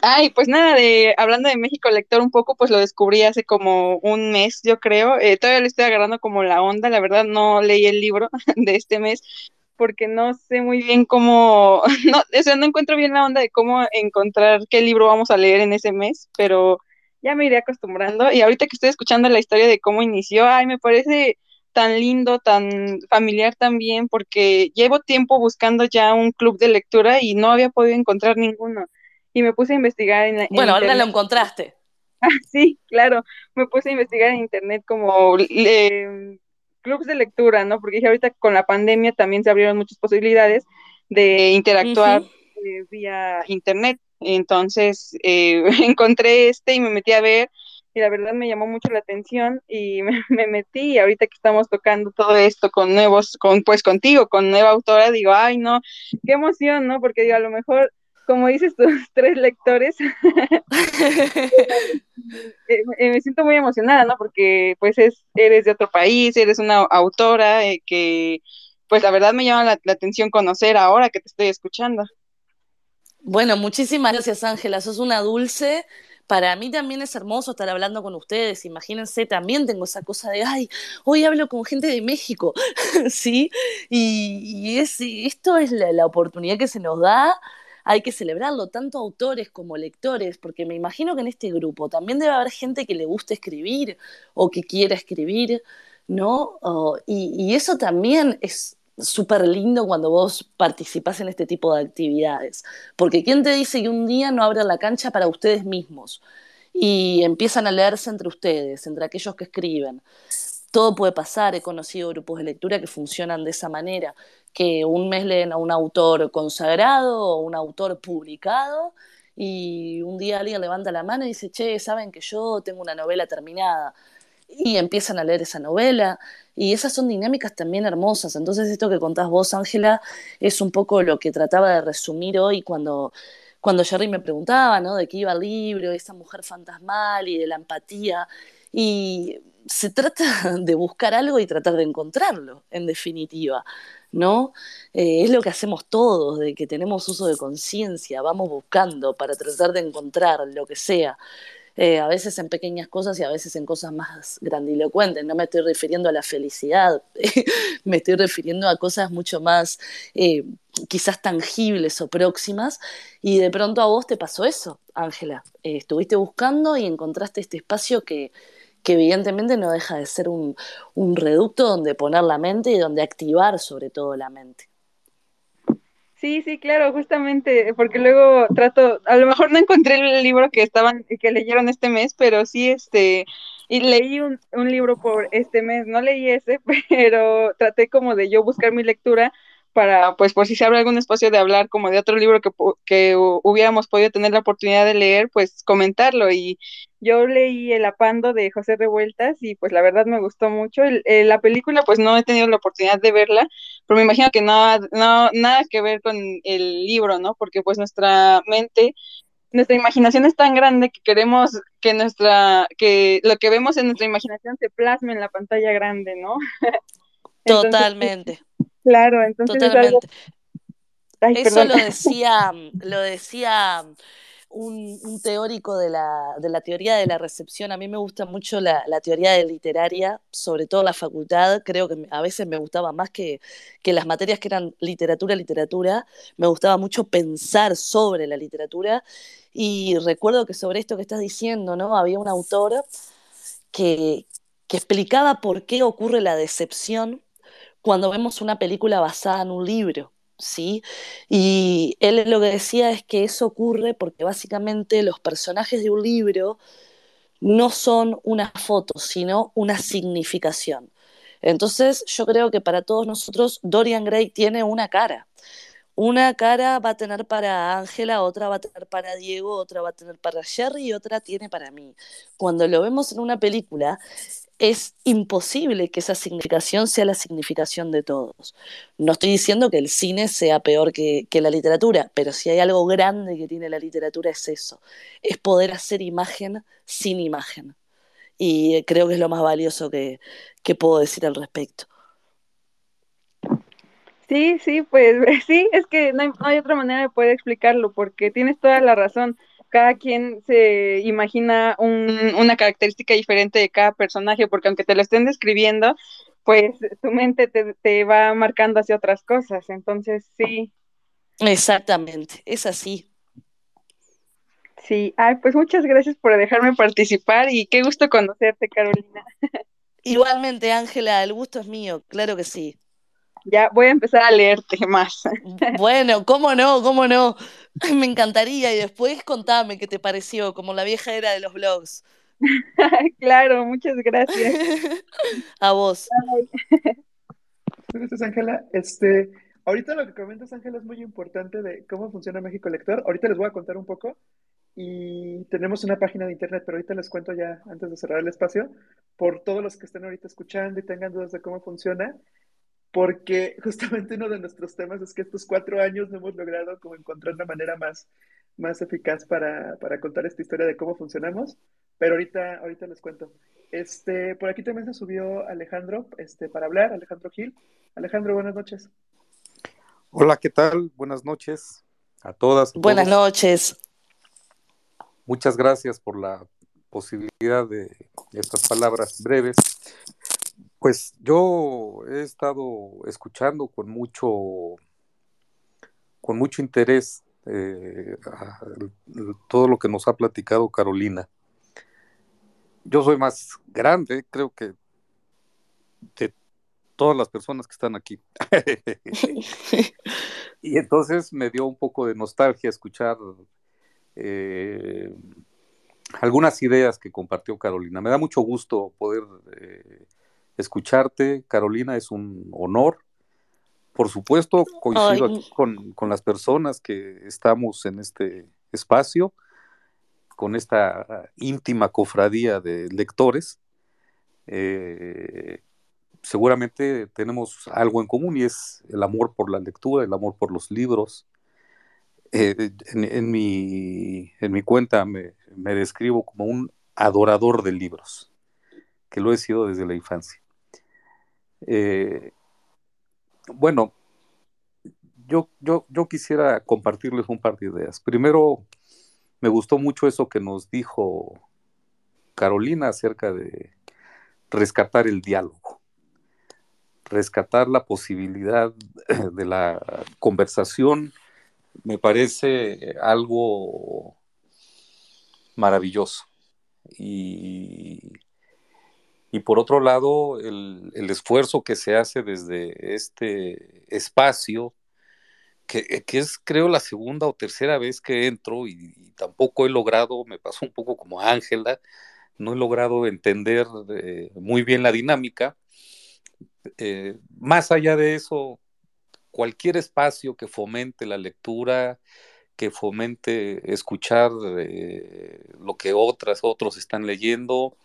ay, pues nada, de hablando de México Lector un poco, pues lo descubrí hace como un mes, yo creo. Eh, todavía le estoy agarrando como la onda, la verdad no leí el libro de este mes, porque no sé muy bien cómo, no, o sea, no encuentro bien la onda de cómo encontrar qué libro vamos a leer en ese mes, pero ya me iré acostumbrando. Y ahorita que estoy escuchando la historia de cómo inició, ay, me parece tan lindo, tan familiar también, porque llevo tiempo buscando ya un club de lectura y no había podido encontrar ninguno. Y me puse a investigar en, Bueno, ahora lo encontraste. Ah, sí, claro, me puse a investigar en internet como clubs de lectura, ¿no? Porque dije, ahorita con la pandemia también se abrieron muchas posibilidades de interactuar eh, vía internet. Entonces eh, encontré este y me metí a ver y la verdad me llamó mucho la atención y me, metí y ahorita que estamos tocando todo esto con nuevos, con pues contigo, con nueva autora, digo, ay no, qué emoción, ¿no? Porque digo, a lo mejor como dices tus tres lectores, eh, me siento muy emocionada, ¿no? Porque pues es, eres de otro país, eres una autora eh, que pues la verdad me llama la, atención conocer ahora que te estoy escuchando. Bueno, muchísimas gracias Ángela, sos una dulce. Para mí también es hermoso estar hablando con ustedes. Imagínense, también tengo esa cosa de, ay, hoy hablo con gente de México, ¿sí? Y, es, esto es la oportunidad que se nos da hay que celebrarlo, tanto autores como lectores, porque me imagino que en este grupo también debe haber gente que le guste escribir o que quiera escribir, ¿no? y, eso también es súper lindo cuando vos participás en este tipo de actividades, porque ¿quién te dice que un día no abran la cancha para ustedes mismos? Y empiezan a leerse entre ustedes, entre aquellos que escriben todo puede pasar, he conocido grupos de lectura que funcionan de esa manera, que un mes leen a un autor consagrado o un autor publicado y un día alguien levanta la mano y dice, che, saben que yo tengo una novela terminada y empiezan a leer esa novela y esas son dinámicas también hermosas. Entonces esto que contás vos, Ángela, es un poco lo que trataba de resumir hoy cuando cuando Jerry me preguntaba, ¿no? De qué iba el libro, esa mujer fantasmal y de la empatía. Y se trata de buscar algo y tratar de encontrarlo, en definitiva, ¿no? Eh, es lo que hacemos todos, de que tenemos uso de conciencia, vamos buscando para tratar de encontrar lo que sea. Eh, a veces en pequeñas cosas y a veces en cosas más grandilocuentes. No me estoy refiriendo a la felicidad, me estoy refiriendo a cosas mucho más eh, quizás tangibles o próximas. Y de pronto a vos te pasó eso, Ángela. estuviste buscando y encontraste este espacio que, que evidentemente no deja de ser un, reducto donde poner la mente y donde activar sobre todo la mente. Sí, sí, claro, justamente, porque luego trato, a lo mejor no encontré el libro que estaban, que leyeron este mes, pero sí, este, y leí un, un libro por este mes, no leí ese, pero traté como de yo buscar mi lectura para, pues por si se abre algún espacio de hablar como de otro libro que, que hubiéramos podido tener la oportunidad de leer, pues comentarlo. Y yo leí El Apando de José Revueltas y pues la verdad me gustó mucho. la película pues no he tenido la oportunidad de verla, pero me imagino que no, no nada que ver con el libro, ¿no? Porque pues nuestra mente nuestra imaginación es tan grande que queremos que nuestra que lo que vemos en nuestra imaginación se plasme en la pantalla grande, ¿no? Totalmente. Claro, entonces Totalmente. Eso lo decía, lo decía un, teórico de la, de la, teoría de la recepción. A mí me gusta mucho la, teoría de literaria, sobre todo la facultad. Creo que a veces me gustaba más que, que las materias que eran literatura, literatura. Me gustaba mucho pensar sobre la literatura. Y recuerdo que sobre esto que estás diciendo, ¿no? Había un autor que, que explicaba por qué ocurre la decepción cuando vemos una película basada en un libro, ¿sí? Y él lo que decía es que eso ocurre porque básicamente los personajes de un libro no son una foto, sino una significación. Entonces, yo creo que para todos nosotros Dorian Gray tiene una cara. Una cara va a tener para Ángela, otra va a tener para Diego, otra va a tener para Jerry y otra tiene para mí. Cuando lo vemos en una película, es imposible que esa significación sea la significación de todos. No estoy diciendo que el cine sea peor que, la literatura, pero si hay algo grande que tiene la literatura es eso, es poder hacer imagen sin imagen. Y creo que es lo más valioso que puedo decir al respecto. Sí, sí, pues sí, es que no hay, otra manera de poder explicarlo, porque tienes toda la razón. Cada quien se imagina una característica diferente de cada personaje, porque aunque te lo estén describiendo, pues tu mente te, te va marcando hacia otras cosas. Entonces, sí. Exactamente, es así. Sí, ay, pues muchas gracias por dejarme participar y qué gusto conocerte, Carolina. Igualmente, Ángela, el gusto es mío, claro que sí. Ya voy a empezar a leerte más. Bueno, ¿cómo no? ¿Cómo no? Me encantaría. Y después contame qué te pareció, como la vieja era de los blogs. claro, muchas gracias. a vos. Gracias, Ángela. Este, ahorita lo que comentas, Ángela, es muy importante de cómo funciona México Lector. Ahorita les voy a contar un poco. Y tenemos una página de internet, pero ahorita les cuento ya, antes de cerrar el espacio, por todos los que estén ahorita escuchando y tengan dudas de cómo funciona porque justamente uno de nuestros temas es que estos cuatro años no hemos logrado como encontrar una manera más, más eficaz para, para contar esta historia de cómo funcionamos, pero ahorita, ahorita les cuento. Este, por aquí también se subió Alejandro este, para hablar, Alejandro Gil. Alejandro, buenas noches. Hola, ¿qué tal? Buenas noches a todas. buenas noches. Muchas gracias por la posibilidad de estas palabras breves. Pues yo he estado escuchando con mucho, con mucho interés eh, todo lo que nos ha platicado Carolina. Yo soy más grande, creo que de todas las personas que están aquí. y entonces me dio un poco de nostalgia escuchar eh, algunas ideas que compartió Carolina. Me da mucho gusto poder eh, escucharte, Carolina, es un honor. Por supuesto, coincido con, las personas que estamos en este espacio, con esta íntima cofradía de lectores. Eh, seguramente tenemos algo en común y es el amor por la lectura, el amor por los libros. Eh, en, mi, en, mi, cuenta me, me describo como un adorador de libros, que lo he sido desde la infancia. Eh, bueno, yo, yo, yo quisiera compartirles un par de ideas. Primero, me gustó mucho eso que nos dijo Carolina acerca de rescatar el diálogo, rescatar la posibilidad de la conversación, me parece algo maravilloso. Y y por otro lado, el, esfuerzo que se hace desde este espacio, que, es creo la segunda o tercera vez que entro y, tampoco he logrado, me pasó un poco como Ángela, no he logrado entender eh, muy bien la dinámica. Eh, más allá de eso, cualquier espacio que fomente la lectura, que fomente escuchar eh, lo que otras, otros están leyendo,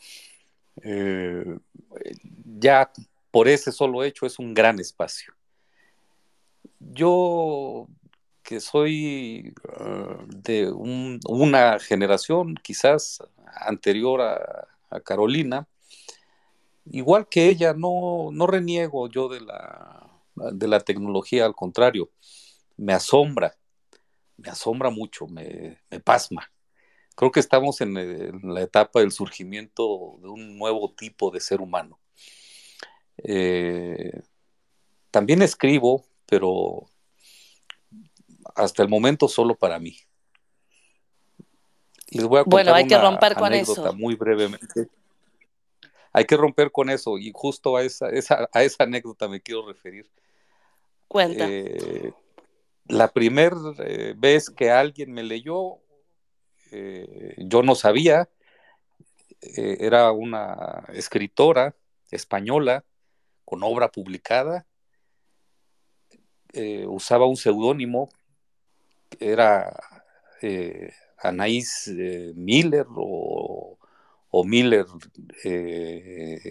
eh, ya por ese solo hecho es un gran espacio. Yo que soy ah, de una generación quizás anterior a, Carolina, igual que ella, no, no reniego yo de la, de la tecnología, al contrario, me asombra, me asombra mucho, me, pasma. Creo que estamos en, la etapa del surgimiento de un nuevo tipo de ser humano. Eh, también escribo, pero hasta el momento solo para mí. Les voy a contar bueno, hay una que romper con anécdota eso. muy brevemente. Hay que romper con eso y justo a esa, a esa anécdota me quiero referir. Cuenta. Eh, la primera eh, vez que alguien me leyó, eh, yo no sabía, era una escritora española con obra publicada, usaba un seudónimo, era Anaís Miller o, o Miller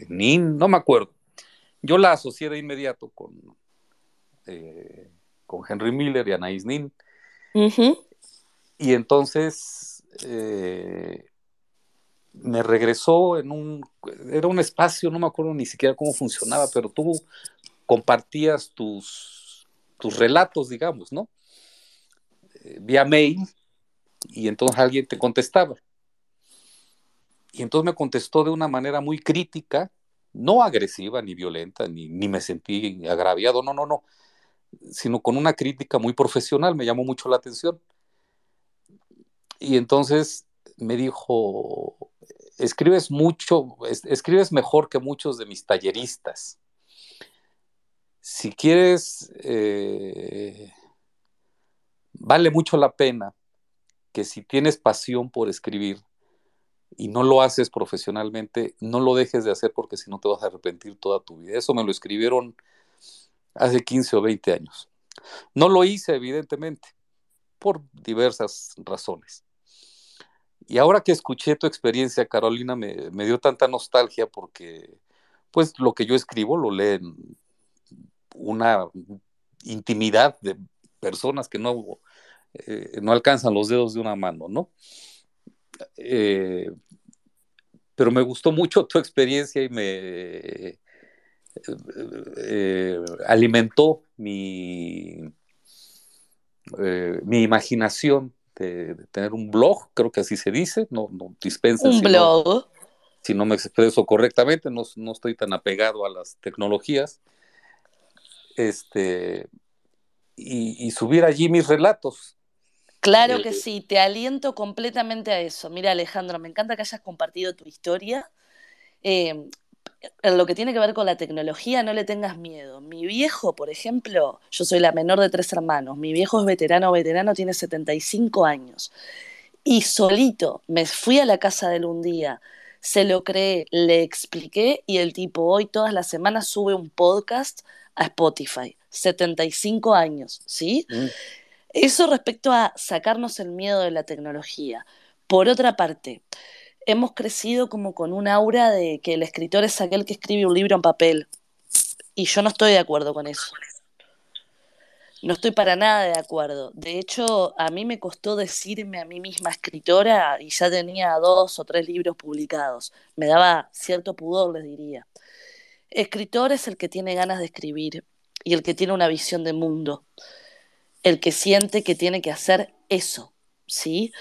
Nin, no me acuerdo. Yo la asocié de inmediato con, eh, con Henry Miller y Anaïs Nin. Y entonces eh, me regresó en un, era un espacio, no me acuerdo ni siquiera cómo funcionaba, pero tú compartías tus, tus relatos, digamos, ¿no? Eh, vía mail y entonces alguien te contestaba. Y entonces me contestó de una manera muy crítica, no agresiva ni violenta, ni, ni me sentí agraviado, no, no, no sino con una crítica muy profesional, me llamó mucho la atención. Y entonces me dijo, escribes mucho, escribes mejor que muchos de mis talleristas. Si quieres, eh, vale mucho la pena que si tienes pasión por escribir y no lo haces profesionalmente, no lo dejes de hacer porque si no te vas a arrepentir toda tu vida. Eso me lo escribieron hace 15 o 20 años. No lo hice, evidentemente, por diversas razones. Y ahora que escuché tu experiencia, Carolina, me, dio tanta nostalgia porque, pues, lo que yo escribo lo leen una intimidad de personas que no, eh, no alcanzan los dedos de una mano, ¿no? Eh, pero me gustó mucho tu experiencia y me, eh, alimentó mi, mi imaginación de, tener un blog, creo que así se dice, no, no dispensen. Un blog. si no me expreso correctamente, no, no, estoy tan apegado a las tecnologías. Este, y, subir allí mis relatos. Claro que eh, sí, te aliento completamente a eso. Mira, Alejandro, me encanta que hayas compartido tu historia en lo que tiene que ver con la tecnología, no le tengas miedo. Mi viejo, por ejemplo, yo soy la menor de tres hermanos, mi viejo es veterano, veterano, tiene 75 años. Y solito me fui a la casa de él un día, se lo creé, le expliqué y el tipo hoy todas las semanas sube un podcast a Spotify. 75 años, ¿sí? Mm. Eso respecto a sacarnos el miedo de la tecnología. Por otra parte, hemos crecido como con un aura de que el escritor es aquel que escribe un libro en papel. Y yo no estoy de acuerdo con eso. No estoy para nada de acuerdo. De hecho, a mí me costó decirme a mí misma escritora y ya tenía dos o tres libros publicados. Me daba cierto pudor, les diría. Escritor es el que tiene ganas de escribir y el que tiene una visión de mundo. El que siente que tiene que hacer eso, ¿sí?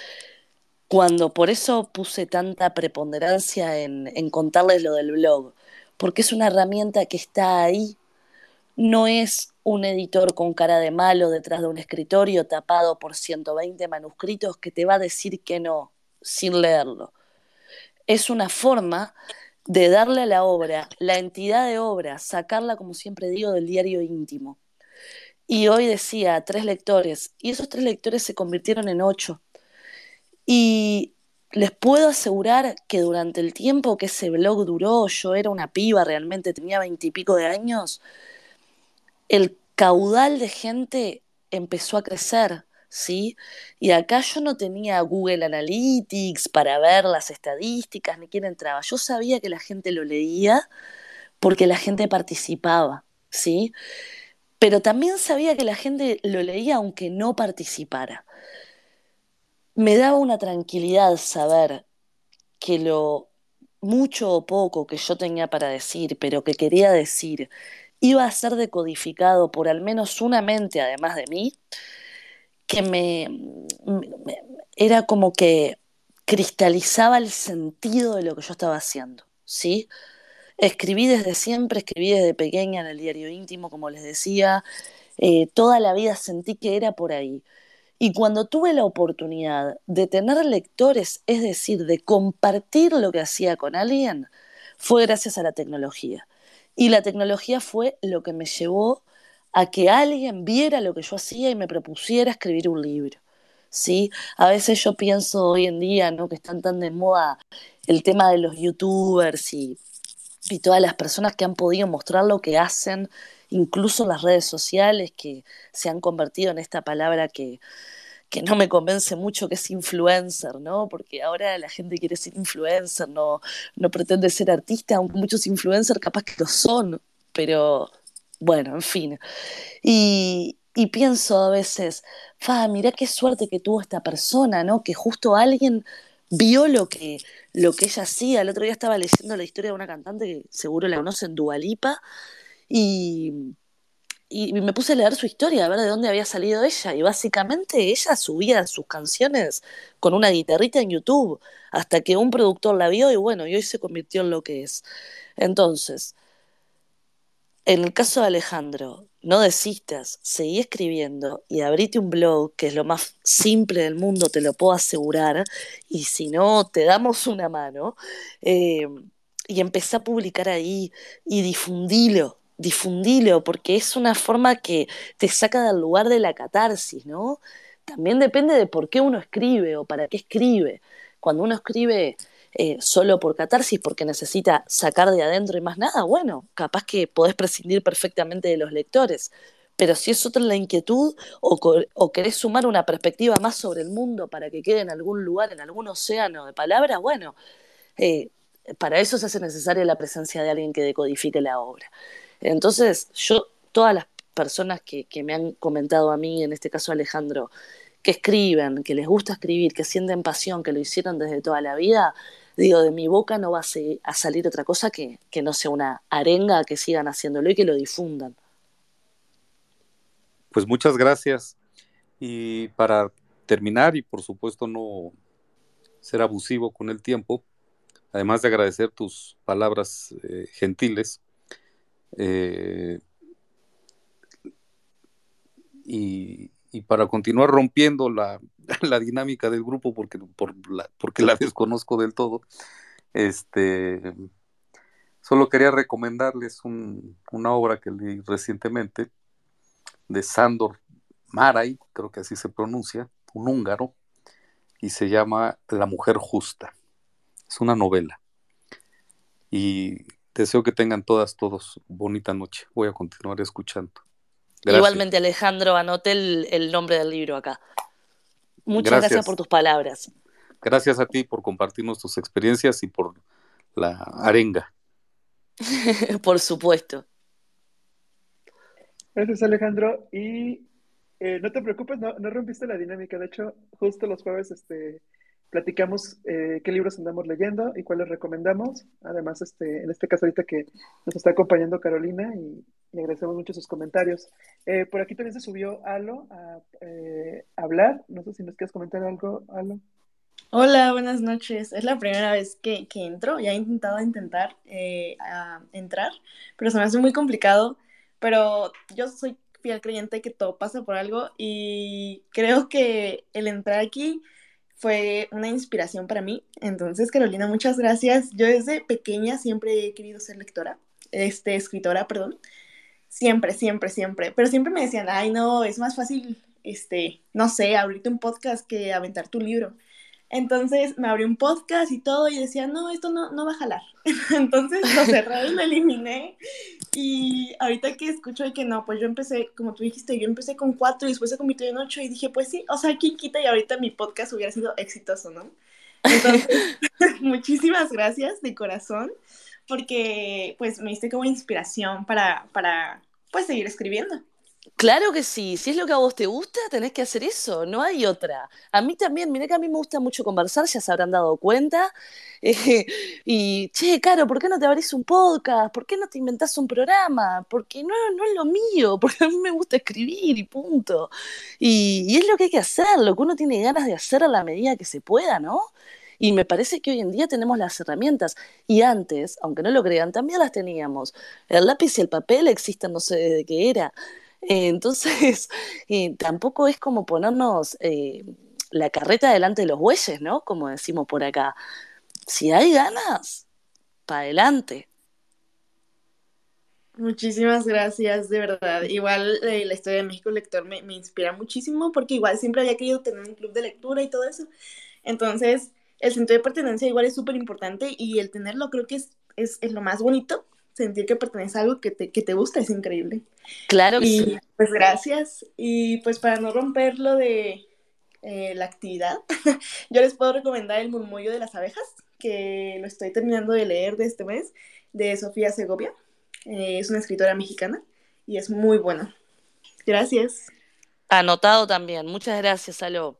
Cuando por eso puse tanta preponderancia en, contarles lo del blog, porque es una herramienta que está ahí, no es un editor con cara de malo detrás de un escritorio tapado por 120 manuscritos que te va a decir que no sin leerlo. Es una forma de darle a la obra la entidad de obra, sacarla, como siempre digo, del diario íntimo. Y hoy decía tres lectores, y esos tres lectores se convirtieron en ocho. Y les puedo asegurar que durante el tiempo que ese blog duró, yo era una piba realmente, tenía veintipico de años, el caudal de gente empezó a crecer, ¿sí? Y acá yo no tenía Google Analytics para ver las estadísticas ni quién entraba. Yo sabía que la gente lo leía porque la gente participaba, ¿sí? Pero también sabía que la gente lo leía aunque no participara. Me daba una tranquilidad saber que lo mucho o poco que yo tenía para decir, pero que quería decir, iba a ser decodificado por al menos una mente, además de mí, que me, era como que cristalizaba el sentido de lo que yo estaba haciendo, ¿sí? Escribí desde siempre, escribí desde pequeña en el diario íntimo, como les decía, eh, toda la vida sentí que era por ahí. Y cuando tuve la oportunidad de tener lectores, es decir, de compartir lo que hacía con alguien, fue gracias a la tecnología. Y la tecnología fue lo que me llevó a que alguien viera lo que yo hacía y me propusiera escribir un libro. ¿sí? A veces yo pienso hoy en día ¿no? que están tan de moda el tema de los youtubers y, y todas las personas que han podido mostrar lo que hacen, incluso las redes sociales que se han convertido en esta palabra que, que no me convence mucho que es influencer, ¿no? Porque ahora la gente quiere ser influencer, no, no pretende ser artista, aunque muchos influencers capaz que lo son, pero bueno, en fin. Y, y pienso a veces, fa, mira qué suerte que tuvo esta persona, ¿no? Que justo alguien vio lo que, lo que ella hacía. El otro día estaba leyendo la historia de una cantante que seguro la conocen, Dualipa, y y me puse a leer su historia, a ver de dónde había salido ella. Y básicamente ella subía sus canciones con una guitarrita en YouTube, hasta que un productor la vio y bueno, y hoy se convirtió en lo que es. Entonces, en el caso de Alejandro, no desistas, seguí escribiendo y abrite un blog, que es lo más simple del mundo, te lo puedo asegurar, y si no, te damos una mano, eh, y empecé a publicar ahí y difundilo, difundilo, porque es una forma que te saca del lugar de la catarsis, ¿no? También depende de por qué uno escribe o para qué escribe. Cuando uno escribe eh, solo por catarsis, porque necesita sacar de adentro y más nada, bueno, capaz que podés prescindir perfectamente de los lectores. Pero si es otra la inquietud o, o querés sumar una perspectiva más sobre el mundo para que quede en algún lugar, en algún océano de palabras, bueno, eh, para eso se hace necesaria la presencia de alguien que decodifique la obra. Entonces, yo, todas las personas que, me han comentado a mí, en este caso Alejandro, que escriben, que les gusta escribir, que sienten pasión, que lo hicieron desde toda la vida, digo, de mi boca no va a, salir otra cosa que, que, no sea una arenga, que sigan haciéndolo y que lo difundan. Pues muchas gracias. Y para terminar, y por supuesto no ser abusivo con el tiempo, además de agradecer tus palabras eh, gentiles, eh, y, para continuar rompiendo la, dinámica del grupo, porque, la, porque la desconozco del todo, este, solo quería recomendarles una obra que leí recientemente de Sándor Maray, creo que así se pronuncia, un húngaro, y se llama La Mujer Justa. Es una novela. Y Deseo que tengan todas, todos bonita noche. Voy a continuar escuchando. Igualmente, Alejandro, anote el, nombre del libro acá. Muchas gracias. por tus palabras. Gracias a ti por compartirnos tus experiencias y por la arenga. por supuesto. Gracias, Alejandro. Y eh, no te preocupes, no, no, rompiste la dinámica. De hecho, justo los jueves este, platicamos eh, qué libros andamos leyendo y cuáles recomendamos. Además, este, en este caso ahorita que nos está acompañando Carolina y, le agradecemos mucho sus comentarios. Eh, por aquí también se subió Alo a, eh, hablar. No sé si nos quieres comentar algo, Alo. Hola, buenas noches. Es la primera vez que, que entro. Ya he intentado intentar entrar, pero se me hace muy complicado. Pero yo soy fiel creyente que todo pasa por algo y creo que el entrar aquí fue una inspiración para mí. Entonces, Carolina, muchas gracias. Yo desde pequeña siempre he querido ser lectora, este, escritora, perdón. Siempre, siempre, siempre. Pero siempre me decían, ay, no, es más fácil, este, no sé, abrirte un podcast que aventar tu libro. Entonces me abrí un podcast y todo y decía, no, esto no, no va a jalar. Entonces lo cerré y lo eliminé. Y ahorita que escucho y que no, pues yo empecé, como tú dijiste, yo empecé con cuatro y después se convirtió en ocho y dije, pues sí, o sea, ¿quién quita? Y ahorita mi podcast hubiera sido exitoso, ¿no? Entonces, muchísimas gracias de corazón porque pues me diste como inspiración para, para pues seguir escribiendo. Claro que sí, si es lo que a vos te gusta, tenés que hacer eso, no hay otra. A mí también, mirá que a mí me gusta mucho conversar, ya se habrán dado cuenta. Eh, y, che, Caro, ¿por qué no te abrís un podcast? ¿Por qué no te inventás un programa? Porque no, no es lo mío, porque a mí me gusta escribir y punto. Y es lo que hay que hacer, lo que uno tiene ganas de hacer a la medida que se pueda, ¿no? Y me parece que hoy en día tenemos las herramientas. Y antes, aunque no lo crean, también las teníamos. El lápiz y el papel existen no sé desde qué era. Eh, entonces, eh, tampoco es como ponernos eh, la carreta delante de los bueyes, ¿no? Como decimos por acá. Si hay ganas, para adelante. Muchísimas gracias, de verdad. Igual la historia de México Lector me, me, inspira muchísimo porque igual siempre había querido tener un club de lectura y todo eso. Entonces, el sentido de pertenencia igual es súper importante y el tenerlo creo que es, es, es, lo más bonito sentir que perteneces a algo que te, que te gusta es increíble. Claro que y, sí. Pues gracias. Y pues para no romper lo de eh, la actividad, yo les puedo recomendar El murmullo de las abejas, que lo estoy terminando de leer de este mes, de Sofía Segovia. Eh, es una escritora mexicana y es muy bueno. Gracias. Anotado también. Muchas gracias, Alo.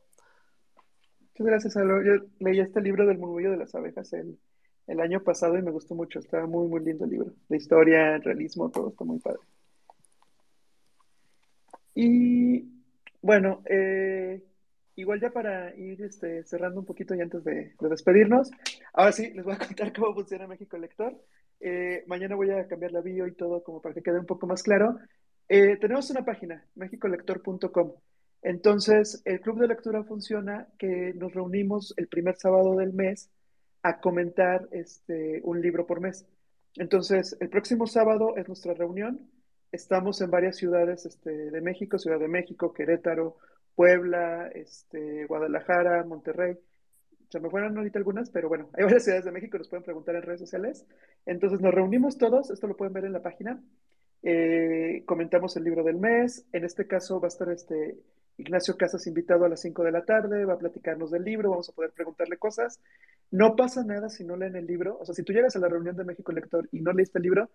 Muchas gracias, Alo. Yo leí este libro del murmullo de las abejas el, el año pasado y me gustó mucho. Está muy, muy lindo el libro. De historia, realismo, todo está muy padre. Y bueno, eh, igual ya para ir este, cerrando un poquito y antes de, de, despedirnos, ahora sí, les voy a contar cómo funciona México Lector. Eh, mañana voy a cambiar la bio y todo como para que quede un poco más claro. Eh, tenemos una página, mexicolector.com. Entonces, el club de lectura funciona que nos reunimos el primer sábado del mes a comentar este, un libro por mes. Entonces, el próximo sábado es nuestra reunión. Estamos en varias ciudades este, de México, Ciudad de México, Querétaro, Puebla, este, Guadalajara, Monterrey. Se me fueron ahorita algunas, pero bueno, hay varias ciudades de México, nos pueden preguntar en redes sociales. Entonces nos reunimos todos, esto lo pueden ver en la página. Eh, comentamos el libro del mes. En este caso va a estar este Ignacio Casas invitado a las 5 de la tarde, va a platicarnos del libro, vamos a poder preguntarle cosas. No pasa nada si no leen el libro. O sea, si tú llegas a la reunión de México Lector y no leíste el libro,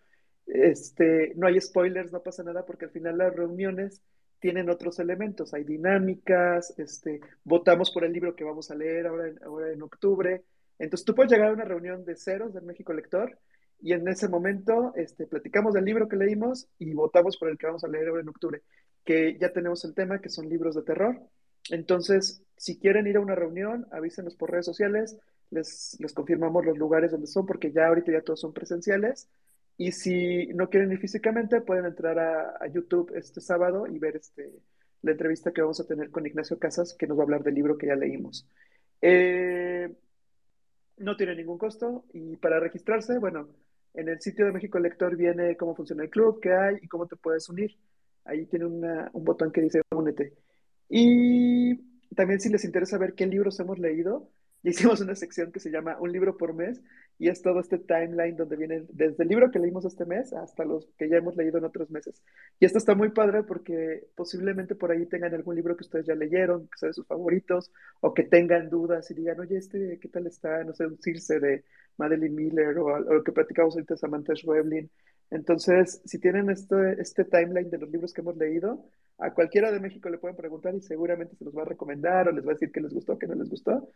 este, no hay spoilers, no pasa nada, porque al final las reuniones tienen otros elementos. Hay dinámicas, este, votamos por el libro que vamos a leer ahora en, ahora en octubre. Entonces tú puedes llegar a una reunión de ceros del México Lector y en ese momento este, platicamos del libro que leímos y votamos por el que vamos a leer ahora en octubre, que ya tenemos el tema, que son libros de terror. Entonces, si quieren ir a una reunión, avísenos por redes sociales, les, les confirmamos los lugares donde son, porque ya ahorita ya todos son presenciales. Y si no quieren ir físicamente, pueden entrar a, a, YouTube este sábado y ver este, la entrevista que vamos a tener con Ignacio Casas, que nos va a hablar del libro que ya leímos. Eh, no tiene ningún costo y para registrarse, bueno, en el sitio de México Lector viene cómo funciona el club, qué hay y cómo te puedes unir. Ahí tiene una, un botón que dice únete. Y también si les interesa ver qué libros hemos leído, hicimos una sección que se llama Un libro por mes y es todo este timeline donde vienen desde el libro que leímos este mes hasta los que ya hemos leído en otros meses. Y esto está muy padre porque posiblemente por ahí tengan algún libro que ustedes ya leyeron, que sea de sus favoritos, o que tengan dudas y digan, oye, este, ¿qué tal está? No sé, un Circe de Madeline Miller o, o lo que platicamos ahorita Samantha Schweblin. Entonces, si tienen este, timeline de los libros que hemos leído, a cualquiera de México le pueden preguntar y seguramente se los va a recomendar o les va a decir que les gustó, que no les gustó.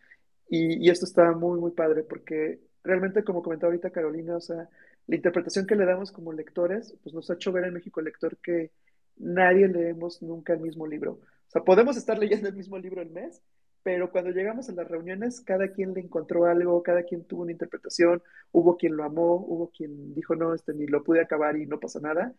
Y, esto está muy, muy padre porque realmente, como comentaba ahorita Carolina, o sea, la interpretación que le damos como lectores, pues nos ha hecho ver en México lector que nadie leemos nunca el mismo libro. O sea, podemos estar leyendo el mismo libro el mes, pero cuando llegamos a las reuniones, cada quien le encontró algo, cada quien tuvo una interpretación, hubo quien lo amó, hubo quien dijo, no, este ni lo pude acabar y no pasa nada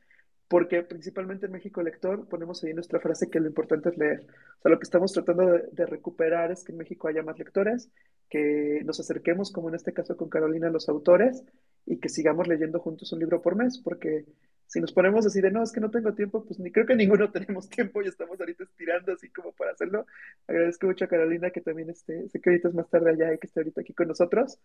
porque principalmente en México Lector ponemos ahí nuestra frase que lo importante es leer. O sea, lo que estamos tratando de, de, recuperar es que en México haya más lectores, que nos acerquemos, como en este caso con Carolina, a los autores y que sigamos leyendo juntos un libro por mes, porque si nos ponemos así de, no, es que no tengo tiempo, pues ni creo que ninguno tenemos tiempo y estamos ahorita estirando así como para hacerlo. Agradezco mucho a Carolina que también esté, sé que ahorita es más tarde allá y que esté ahorita aquí con nosotros,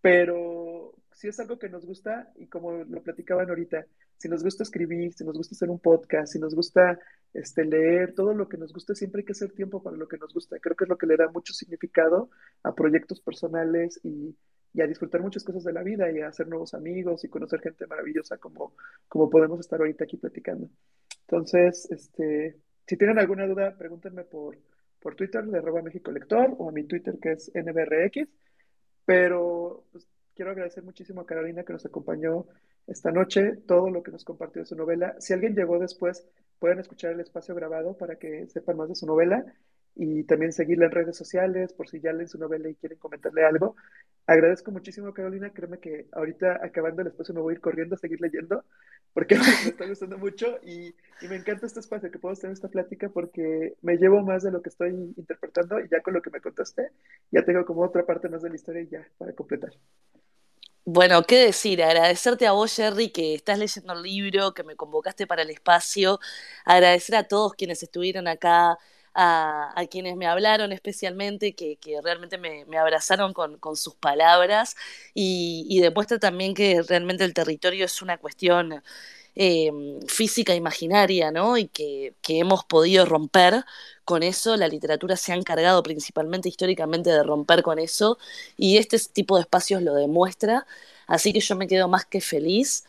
pero si es algo que nos gusta, y como lo platicaban ahorita, si nos gusta escribir, si nos gusta hacer un podcast, si nos gusta este, leer, todo lo que nos gusta, siempre hay que hacer tiempo para lo que nos gusta. Creo que es lo que le da mucho significado a proyectos personales y, y a disfrutar muchas cosas de la vida y a hacer nuevos amigos y conocer gente maravillosa como, como podemos estar ahorita aquí platicando. Entonces, este, si tienen alguna duda, pregúntenme por, por Twitter de arroba México Lector o a mi Twitter que es NBRX. Pero pues, quiero agradecer muchísimo a Carolina que nos acompañó esta noche, todo lo que nos compartió de su novela. Si alguien llegó después, pueden escuchar el espacio grabado para que sepan más de su novela y también seguirla en redes sociales por si ya leen su novela y quieren comentarle algo. Agradezco muchísimo, Carolina. Créeme que ahorita acabando el espacio me voy a ir corriendo a seguir leyendo porque me está gustando mucho y, y, me encanta este espacio que puedo tener esta plática porque me llevo más de lo que estoy interpretando y ya con lo que me contaste, ya tengo como otra parte más de la historia y ya para completar. Bueno, qué decir, agradecerte a vos, Jerry, que estás leyendo el libro, que me convocaste para el espacio, agradecer a todos quienes estuvieron acá, a, quienes me hablaron especialmente, que, que realmente me, me abrazaron con, con, sus palabras y, y demuestra también que realmente el territorio es una cuestión eh, física imaginaria, ¿no? Y que, que, hemos podido romper con eso. La literatura se ha encargado principalmente históricamente de romper con eso y este tipo de espacios lo demuestra. Así que yo me quedo más que feliz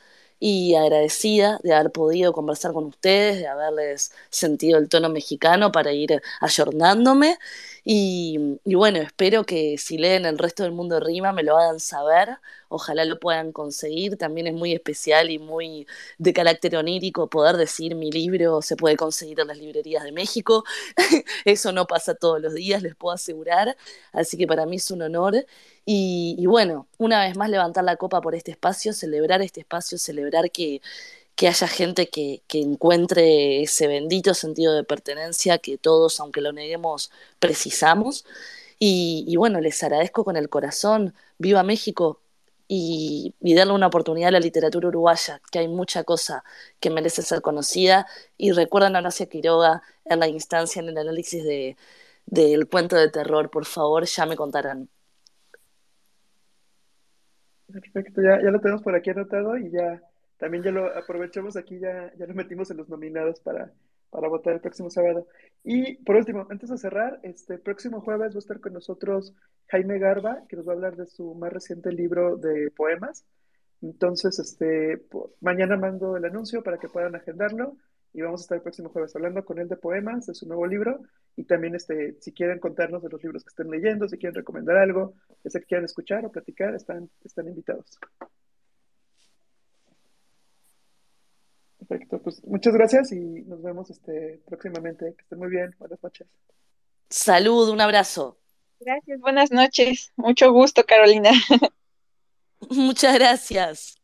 y agradecida de haber podido conversar con ustedes, de haberles sentido el tono mexicano para ir ayornándome. Y, bueno, espero que si leen el resto del mundo rima me lo hagan saber, ojalá lo puedan conseguir, también es muy especial y muy de carácter onírico poder decir mi libro se puede conseguir en las librerías de México, eso no pasa todos los días, les puedo asegurar, así que para mí es un honor. Y bueno, una vez más levantar la copa por este espacio, celebrar este espacio, celebrar que que haya gente que, que, encuentre ese bendito sentido de pertenencia que todos, aunque lo neguemos, precisamos. Y, bueno, les agradezco con el corazón, viva México y, y, darle una oportunidad a la literatura uruguaya, que hay mucha cosa que merece ser conocida. Y recuerdan a Horacia Quiroga en la instancia, en el análisis de, del cuento de terror, por favor, ya me contarán. Perfecto, ya, ya lo tenemos por aquí anotado y ya también ya lo aprovechamos aquí, ya, ya lo metimos en los nominados para, para votar el próximo sábado. Y por último, antes de cerrar, este próximo jueves va a estar con nosotros Jaime Garba, que nos va a hablar de su más reciente libro de poemas. Entonces, este, mañana mando el anuncio para que puedan agendarlo y vamos a estar el próximo jueves hablando con él de poemas, de su nuevo libro y también este, si quieren contarnos de los libros que estén leyendo, si quieren recomendar algo, ya que quieran escuchar o platicar, están, están invitados. Perfecto, pues muchas gracias y nos vemos este, próximamente. Que estén muy bien. Buenas noches. Salud, un abrazo. Gracias, buenas noches. Mucho gusto, Carolina. Muchas gracias.